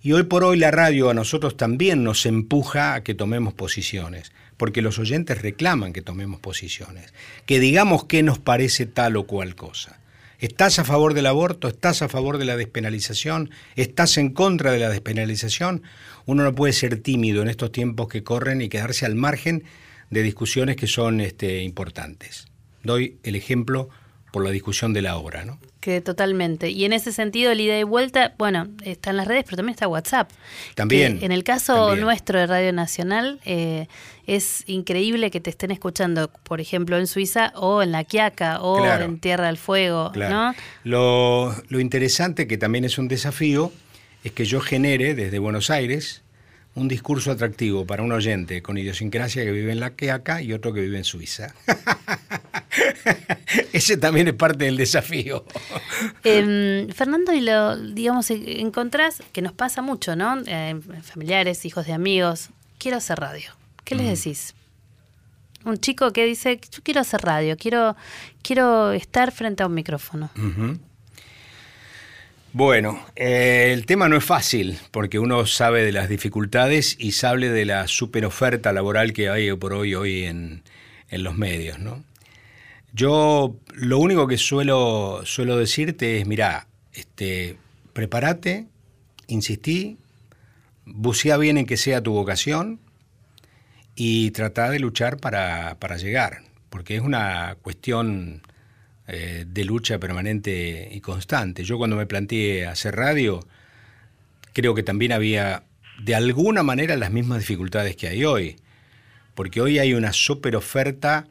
Y hoy por hoy la radio a nosotros también nos empuja a que tomemos posiciones, porque los oyentes reclaman que tomemos posiciones, que digamos qué nos parece tal o cual cosa. ¿Estás a favor del aborto? ¿Estás a favor de la despenalización? ¿Estás en contra de la despenalización? Uno no puede ser tímido en estos tiempos que corren y quedarse al margen de discusiones que son este, importantes. Doy el ejemplo por la discusión de la obra, ¿no? Que totalmente. Y en ese sentido, el ida y vuelta, bueno, está en las redes, pero también está WhatsApp. También. Que en el caso también. nuestro de Radio Nacional, eh, es increíble que te estén escuchando, por ejemplo, en Suiza o en La Quiaca o Claro. en Tierra del Fuego, Claro. ¿no? Lo, lo interesante, que también es un desafío, es que yo genere desde Buenos Aires un discurso atractivo para un oyente con idiosincrasia que vive en la Quiaca y otro que vive en Suiza. Ese también es parte del desafío. Em, Fernando, y lo, digamos, encontrás que nos pasa mucho, ¿no? Eh, familiares, hijos de amigos, quiero hacer radio. ¿Qué Mm. les decís? Un chico que dice, yo quiero hacer radio, quiero, quiero estar frente a un micrófono. Bueno, eh, el tema no es fácil porque uno sabe de las dificultades y sabe de la superoferta laboral que hay por hoy, hoy en, en los medios, ¿no? Yo lo único que suelo, suelo decirte es, mira, este, prepárate, insistí, bucea bien en que sea tu vocación y trata de luchar para, para llegar, porque es una cuestión eh, de lucha permanente y constante. Yo cuando me planteé hacer radio, creo que también había de alguna manera las mismas dificultades que hay hoy, porque hoy hay una super oferta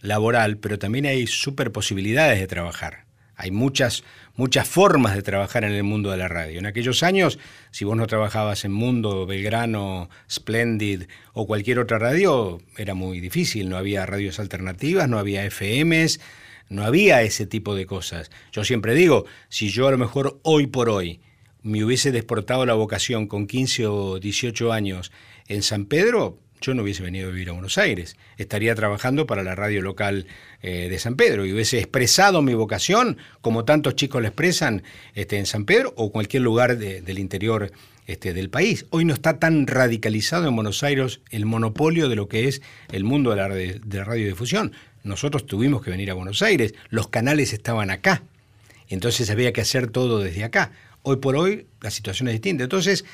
laboral, pero también hay super posibilidades de trabajar. Hay muchas, muchas formas de trabajar en el mundo de la radio. En aquellos años, si vos no trabajabas en Mundo, Belgrano, Splendid o cualquier otra radio, era muy difícil. No había radios alternativas, no había FMs, no había ese tipo de cosas. Yo siempre digo, si yo a lo mejor hoy por hoy me hubiese desportado la vocación con 15 o 18 años en San Pedro, yo no hubiese venido a vivir a Buenos Aires. Estaría trabajando para la radio local eh, de San Pedro y hubiese expresado mi vocación, como tantos chicos la expresan este, en San Pedro o cualquier lugar de- del interior este, del país. Hoy no está tan radicalizado en Buenos Aires el monopolio de lo que es el mundo de la, de la radiodifusión. Nosotros tuvimos que venir a Buenos Aires, los canales estaban acá. Entonces había que hacer todo desde acá. Hoy por hoy la situación es distinta. Entonces,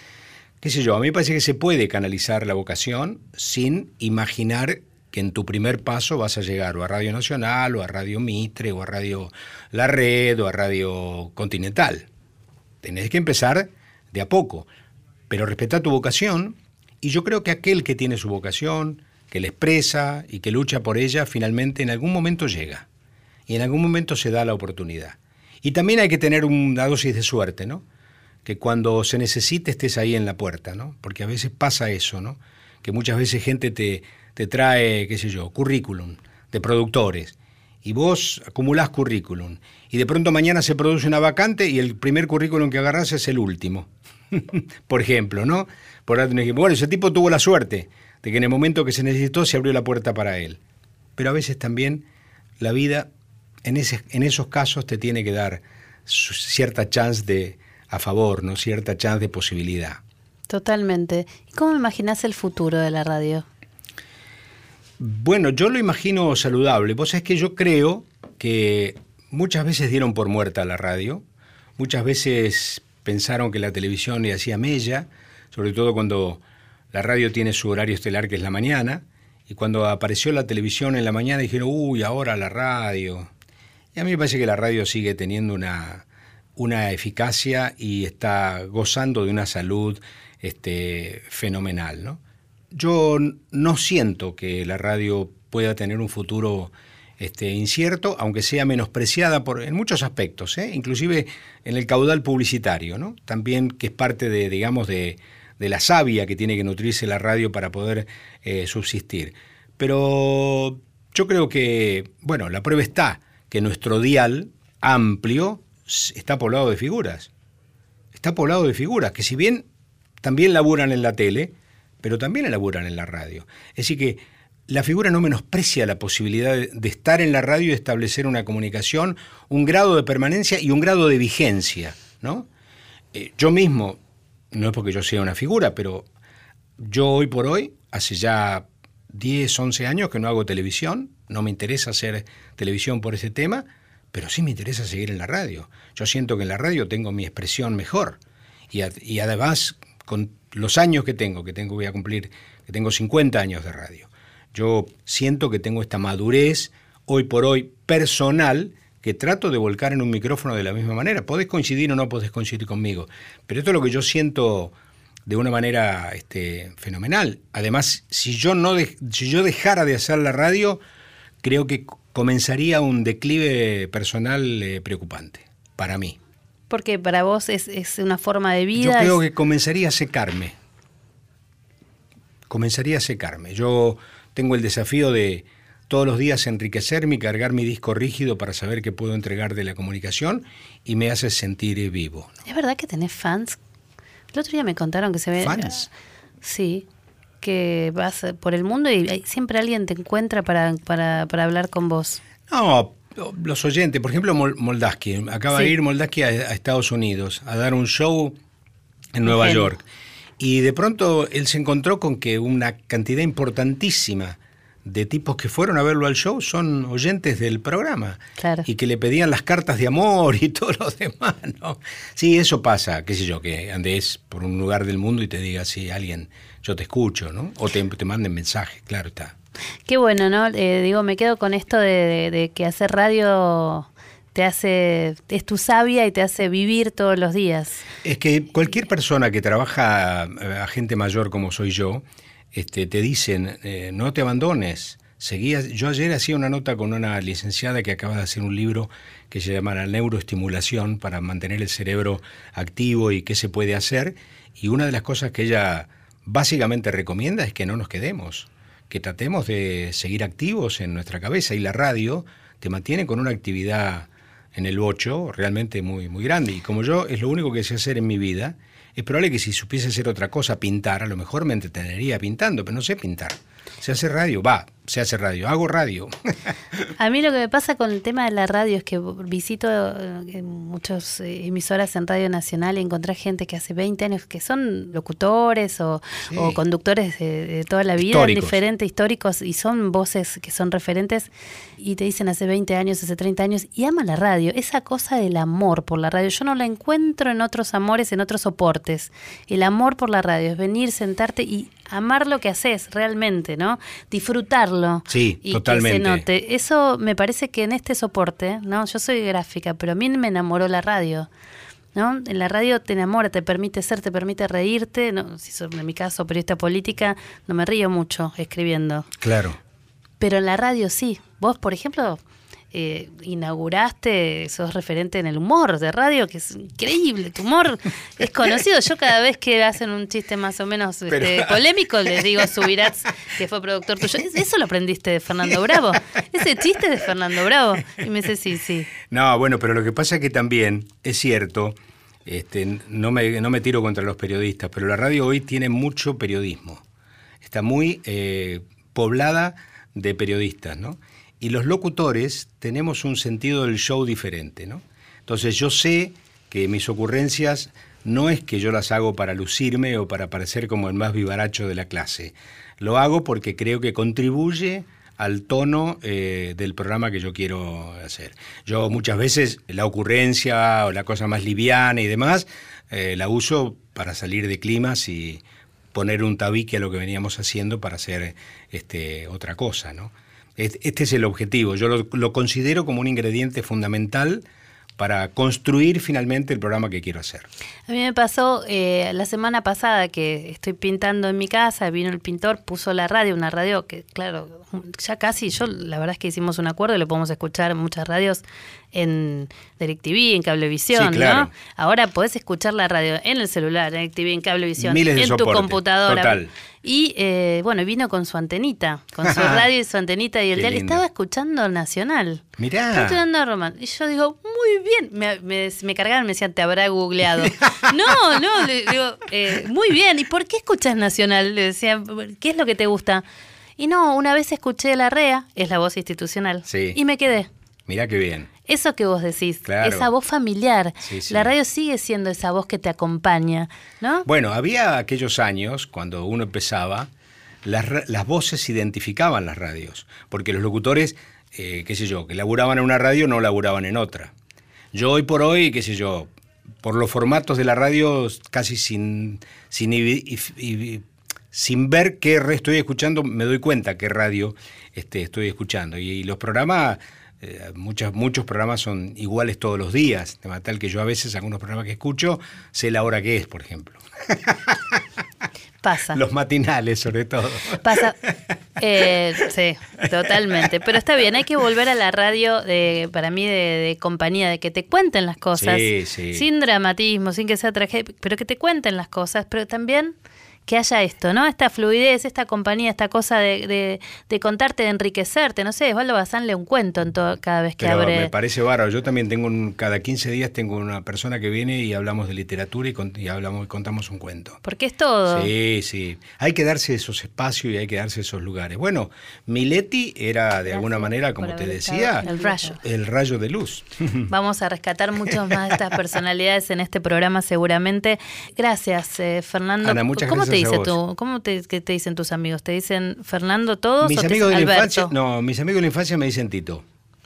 qué sé yo, a mí me parece que se puede canalizar la vocación sin imaginar que en tu primer paso vas a llegar o a Radio Nacional, o a Radio Mitre, o a Radio La Red, o a Radio Continental. Tenés que empezar de a poco, pero respeta tu vocación y yo creo que aquel que tiene su vocación, que la expresa y que lucha por ella, finalmente en algún momento llega y en algún momento se da la oportunidad. Y también hay que tener una dosis de suerte, ¿no? Que cuando se necesite estés ahí en la puerta, ¿no? Porque a veces pasa eso, ¿no? Que muchas veces gente te, te trae, qué sé yo, currículum de productores y vos acumulás currículum y de pronto mañana se produce una vacante y el primer currículum que agarrás es el último. Por ejemplo, ¿no? Por ejemplo. Bueno, ese tipo tuvo la suerte de que en el momento que se necesitó se abrió la puerta para él. Pero a veces también la vida en, ese, en esos casos te tiene que dar cierta chance de a favor, ¿no? Cierta chance de posibilidad. Totalmente. ¿Y cómo imaginás el futuro de la radio? Bueno, yo lo imagino saludable. Vos sabés que yo creo que muchas veces dieron por muerta la radio, muchas veces pensaron que la televisión le hacía mella, sobre todo cuando la radio tiene su horario estelar que es la mañana, y cuando apareció la televisión en la mañana dijeron, uy, ahora la radio. Y a mí me parece que la radio sigue teniendo una, una eficacia y está gozando de una salud este, fenomenal, ¿no? Yo no siento que la radio pueda tener un futuro este, incierto, aunque sea menospreciada por, en muchos aspectos, ¿eh? inclusive en el caudal publicitario, ¿no? también que es parte de, digamos, de, la savia que tiene que nutrirse la radio para poder eh, subsistir. Pero yo creo que, bueno, la prueba está que nuestro dial amplio está poblado de figuras. Está poblado de figuras que si bien también laburan en la tele, pero también laburan en la radio. Es decir que la figura no menosprecia la posibilidad de, estar en la radio y establecer una comunicación, un grado de permanencia y un grado de vigencia, ¿no? Eh, yo mismo, no es porque yo sea una figura, pero yo hoy por hoy, hace ya 10, 11 años que no hago televisión, no me interesa hacer televisión por ese tema, pero sí me interesa seguir en la radio. Yo siento que en la radio tengo mi expresión mejor y, ad- y además con los años que tengo, que tengo voy a cumplir, que tengo 50 años de radio, yo siento que tengo esta madurez hoy por hoy personal que trato de volcar en un micrófono de la misma manera. Podés coincidir o no podés coincidir conmigo, pero esto es lo que yo siento de una manera este, fenomenal. Además, si yo, no si yo dejara de hacer la radio, creo que comenzaría un declive personal eh, preocupante para mí. Porque para vos es, es una forma de Yo vida. creo es- que comenzaría a secarme. Comenzaría a secarme. Yo tengo el desafío de todos los días enriquecerme y cargar mi disco rígido para saber qué puedo entregar de la comunicación y me hace sentir vivo. ¿Es verdad que tenés fans? El otro día me contaron que se ve. ¿Fans? Sí. Que vas por el mundo y siempre alguien te encuentra para, para, para hablar con vos. No, los oyentes, por ejemplo, Mol- Moldaski, acaba Sí. de ir Moldaski a, a Estados Unidos a dar un show en Nueva. York. Y de pronto él se encontró con que una cantidad importantísima de tipos que fueron a verlo al show son oyentes del programa. Claro. Y que le pedían las cartas de amor y todo lo demás, ¿no? Sí, eso pasa, qué sé yo, que andes por un lugar del mundo y te diga, sí, alguien, yo te escucho, ¿no? O te, te manden mensajes, claro está. Qué bueno, ¿no? Eh, digo, me quedo con esto de, de- de que hacer radio te hace. es tu sabia y te hace vivir todos los días. Es que cualquier persona que trabaja a gente mayor como soy yo, este, te dicen, eh, no te abandones. Seguí, yo ayer hacía una nota con una licenciada que acaba de hacer un libro que se llama La neuroestimulación para mantener el cerebro activo y qué se puede hacer. Y una de las cosas que ella básicamente recomienda es que no nos quedemos, que tratemos de seguir activos en nuestra cabeza. Y la radio te mantiene con una actividad en el bocho realmente muy, muy grande. Y como yo es lo único que sé hacer en mi vida, es probable que si supiese hacer otra cosa, pintar, a lo mejor me entretenería pintando, pero no sé pintar. Se hace radio, va, se hace radio, hago radio. A mí lo que me pasa con el tema de la radio es que visito eh, muchas eh, emisoras en Radio Nacional y encontré gente que hace 20 años que son locutores o, Sí. o conductores de, de toda la vida, Históricos. diferentes, históricos, y son voces que son referentes y te dicen hace 20 años, hace 30 años, y aman la radio. Esa cosa del amor por la radio, yo no la encuentro en otros amores, en otros soportes. El amor por la radio es venir, sentarte y amar lo que haces realmente, ¿no? Disfrutarlo. Sí, y totalmente. Que se note. Eso me parece que en este soporte, ¿no? Yo soy gráfica, pero a mí me enamoró la radio. ¿No? En la radio te enamora, te permite ser, te permite reírte. No, si soy, en mi caso, periodista política, no me río mucho escribiendo. Claro. Pero en la radio sí. Vos, por ejemplo, eh, inauguraste, sos referente en el humor de radio, que es increíble. Tu humor es conocido. Yo cada vez que hacen un chiste más o menos este, polémico, les digo a Subirats, que fue productor tuyo. "Es- Eso lo aprendiste de Fernando Bravo. Ese chiste de Fernando Bravo. Y me dice, sí, sí. No, bueno, pero lo que pasa es que también es cierto, este, no, me, no me tiro contra los periodistas, pero la radio hoy tiene mucho periodismo. Está muy eh, poblada de periodistas, ¿no? Y los locutores tenemos un sentido del show diferente, ¿no? Entonces yo sé que mis ocurrencias no es que yo las hago para lucirme o para parecer como el más vivaracho de la clase. Lo hago porque creo que contribuye al tono eh, del programa que yo quiero hacer. Yo muchas veces la ocurrencia o la cosa más liviana y demás eh, la uso para salir de climas y poner un tabique a lo que veníamos haciendo para hacer este, otra cosa, ¿no? Es- Este es el objetivo. Yo lo, lo considero como un ingrediente fundamental para construir finalmente el programa que quiero hacer. A mí me pasó eh, la semana pasada que estoy pintando en mi casa, vino el pintor, puso la radio, una radio que, claro, ya casi, yo la verdad es que hicimos un acuerdo y lo podemos escuchar en muchas radios en DirecTV, en Cablevisión, Sí, claro. ¿no? Ahora podés escuchar la radio en el celular, en DirecTV, en Cablevisión, Miles en tu computadora. total. Y eh, bueno, vino con su antenita, con su radio y su antenita y el dial. Estaba escuchando Nacional. Mirá. Estaba escuchando a Román. Y yo digo, muy bien. Me, me, me cargaban, me decían, te habrá googleado. no, no, le digo, eh, muy bien. ¿Y por qué escuchas Nacional? Le decía, ¿qué es lo que te gusta? Y no, una vez escuché la REA, es la voz institucional. Sí. Y me quedé. Mirá qué bien. Eso que vos decís, Claro. esa voz familiar. Sí, sí. La radio sigue siendo esa voz que te acompaña, ¿no? Bueno, había aquellos años, cuando uno empezaba, las, las voces identificaban las radios, porque los locutores, eh, qué sé yo, que laburaban en una radio no laburaban en otra. Yo hoy por hoy, qué sé yo, por los formatos de la radio, casi sin, sin ver qué estoy escuchando, me doy cuenta qué radio este, estoy escuchando. Y, y los programas, eh, muchas, muchos programas son iguales todos los días, de tal que yo a veces algunos programas que escucho sé la hora que es, por ejemplo. Pasa. Los matinales, sobre todo. Pasa. Eh, sí, totalmente. Pero está bien, hay que volver a la radio, de, para mí, de, de compañía, de que te cuenten las cosas. Sí, sí. Sin dramatismo, sin que sea tragedia, pero que te cuenten las cosas, pero también que haya esto, ¿no? Esta fluidez, esta compañía, esta cosa de, de, de contarte, de enriquecerte. No sé, Osvaldo Bazán lee un cuento en todo, cada vez que Pero abre. me parece bárbaro. Yo también tengo un, cada 15 días tengo una persona que viene y hablamos de literatura y, con- y hablamos y contamos un cuento. Porque es todo. Sí, sí. Hay que darse esos espacios y hay que darse esos lugares. Bueno, Miletti era de alguna manera, como te decía, El rayo. el rayo de luz. Vamos a rescatar muchos más de estas personalidades en este programa seguramente. Gracias, eh, Fernando. Ana, muchas ¿Cómo gracias te a dice vos. tú? ¿Cómo te, dicen tus amigos? ¿Te dicen Fernando todos mis o te amigos de la Alberto? infancia, no, mis amigos de la infancia me dicen Tito.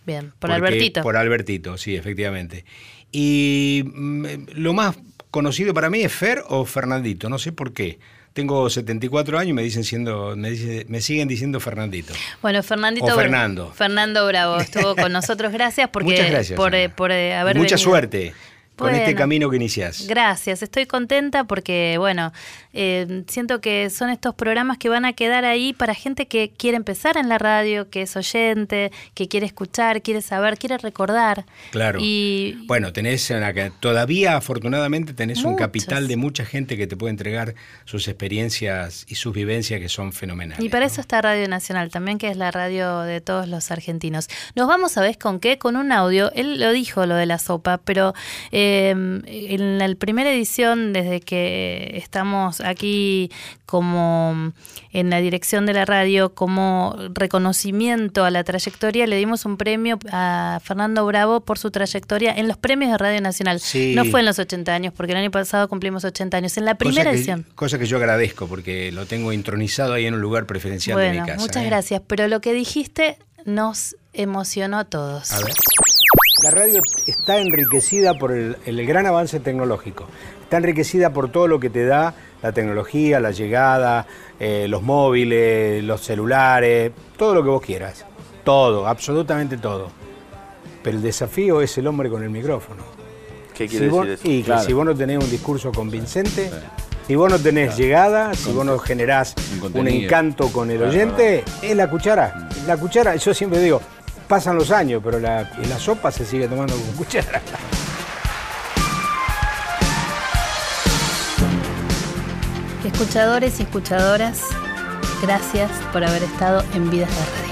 Bien, por Porque- Albertito. Por Albertito, sí, efectivamente. Y mm, lo más conocido para mí es Fer o Fernandito, no sé por qué. Tengo 74 años y me dicen siendo, me, dice- me siguen diciendo Fernandito. Bueno, Fernandito. O Fernando. Fernando Bravo estuvo con nosotros. Gracias porque Muchas gracias. por, eh, por, eh, haber Mucha venido. suerte con este camino que iniciás. Gracias, estoy contenta porque, bueno, eh, siento que son estos programas que van a quedar ahí para gente que quiere empezar en la radio, que es oyente, que quiere escuchar, quiere saber, quiere recordar. Claro. Y Bueno, tenés una, todavía afortunadamente tenés un capital de mucha gente que te puede entregar sus experiencias y sus vivencias que son fenomenales. Y para ¿no? eso está Radio Nacional también, que es la radio de todos los argentinos. Nos vamos a ver con qué, con un audio. Él lo dijo, lo de la sopa, pero eh, en la primera edición, desde que estamos aquí como en la dirección de la radio, como reconocimiento a la trayectoria, le dimos un premio a Fernando Bravo por su trayectoria en los premios de Radio Nacional. Sí. No fue en los 80 años, porque el año pasado cumplimos 80 años. En la primera cosa que, edición. Cosa que yo agradezco porque lo tengo intronizado ahí en un lugar preferencial de Bueno, mi casa. muchas ¿eh? gracias. Pero lo que dijiste nos emocionó a todos. A ver. La radio está enriquecida por el, el gran avance tecnológico. Está enriquecida por todo lo que te da la tecnología, la llegada, eh, los móviles, los celulares, todo lo que vos quieras. Todo, absolutamente todo. Pero el desafío es el hombre con el micrófono. ¿Qué Si quiere vos, decir eso? y que si vos no tenés un discurso convincente, si vos no tenés llegada, si vos no generás Un encanto con el Claro, oyente, es la cuchara. La cuchara, yo siempre digo, pasan los años, pero la, la sopa se sigue tomando con cuchara. Escuchadores y escuchadoras, gracias por haber estado en Vidas de.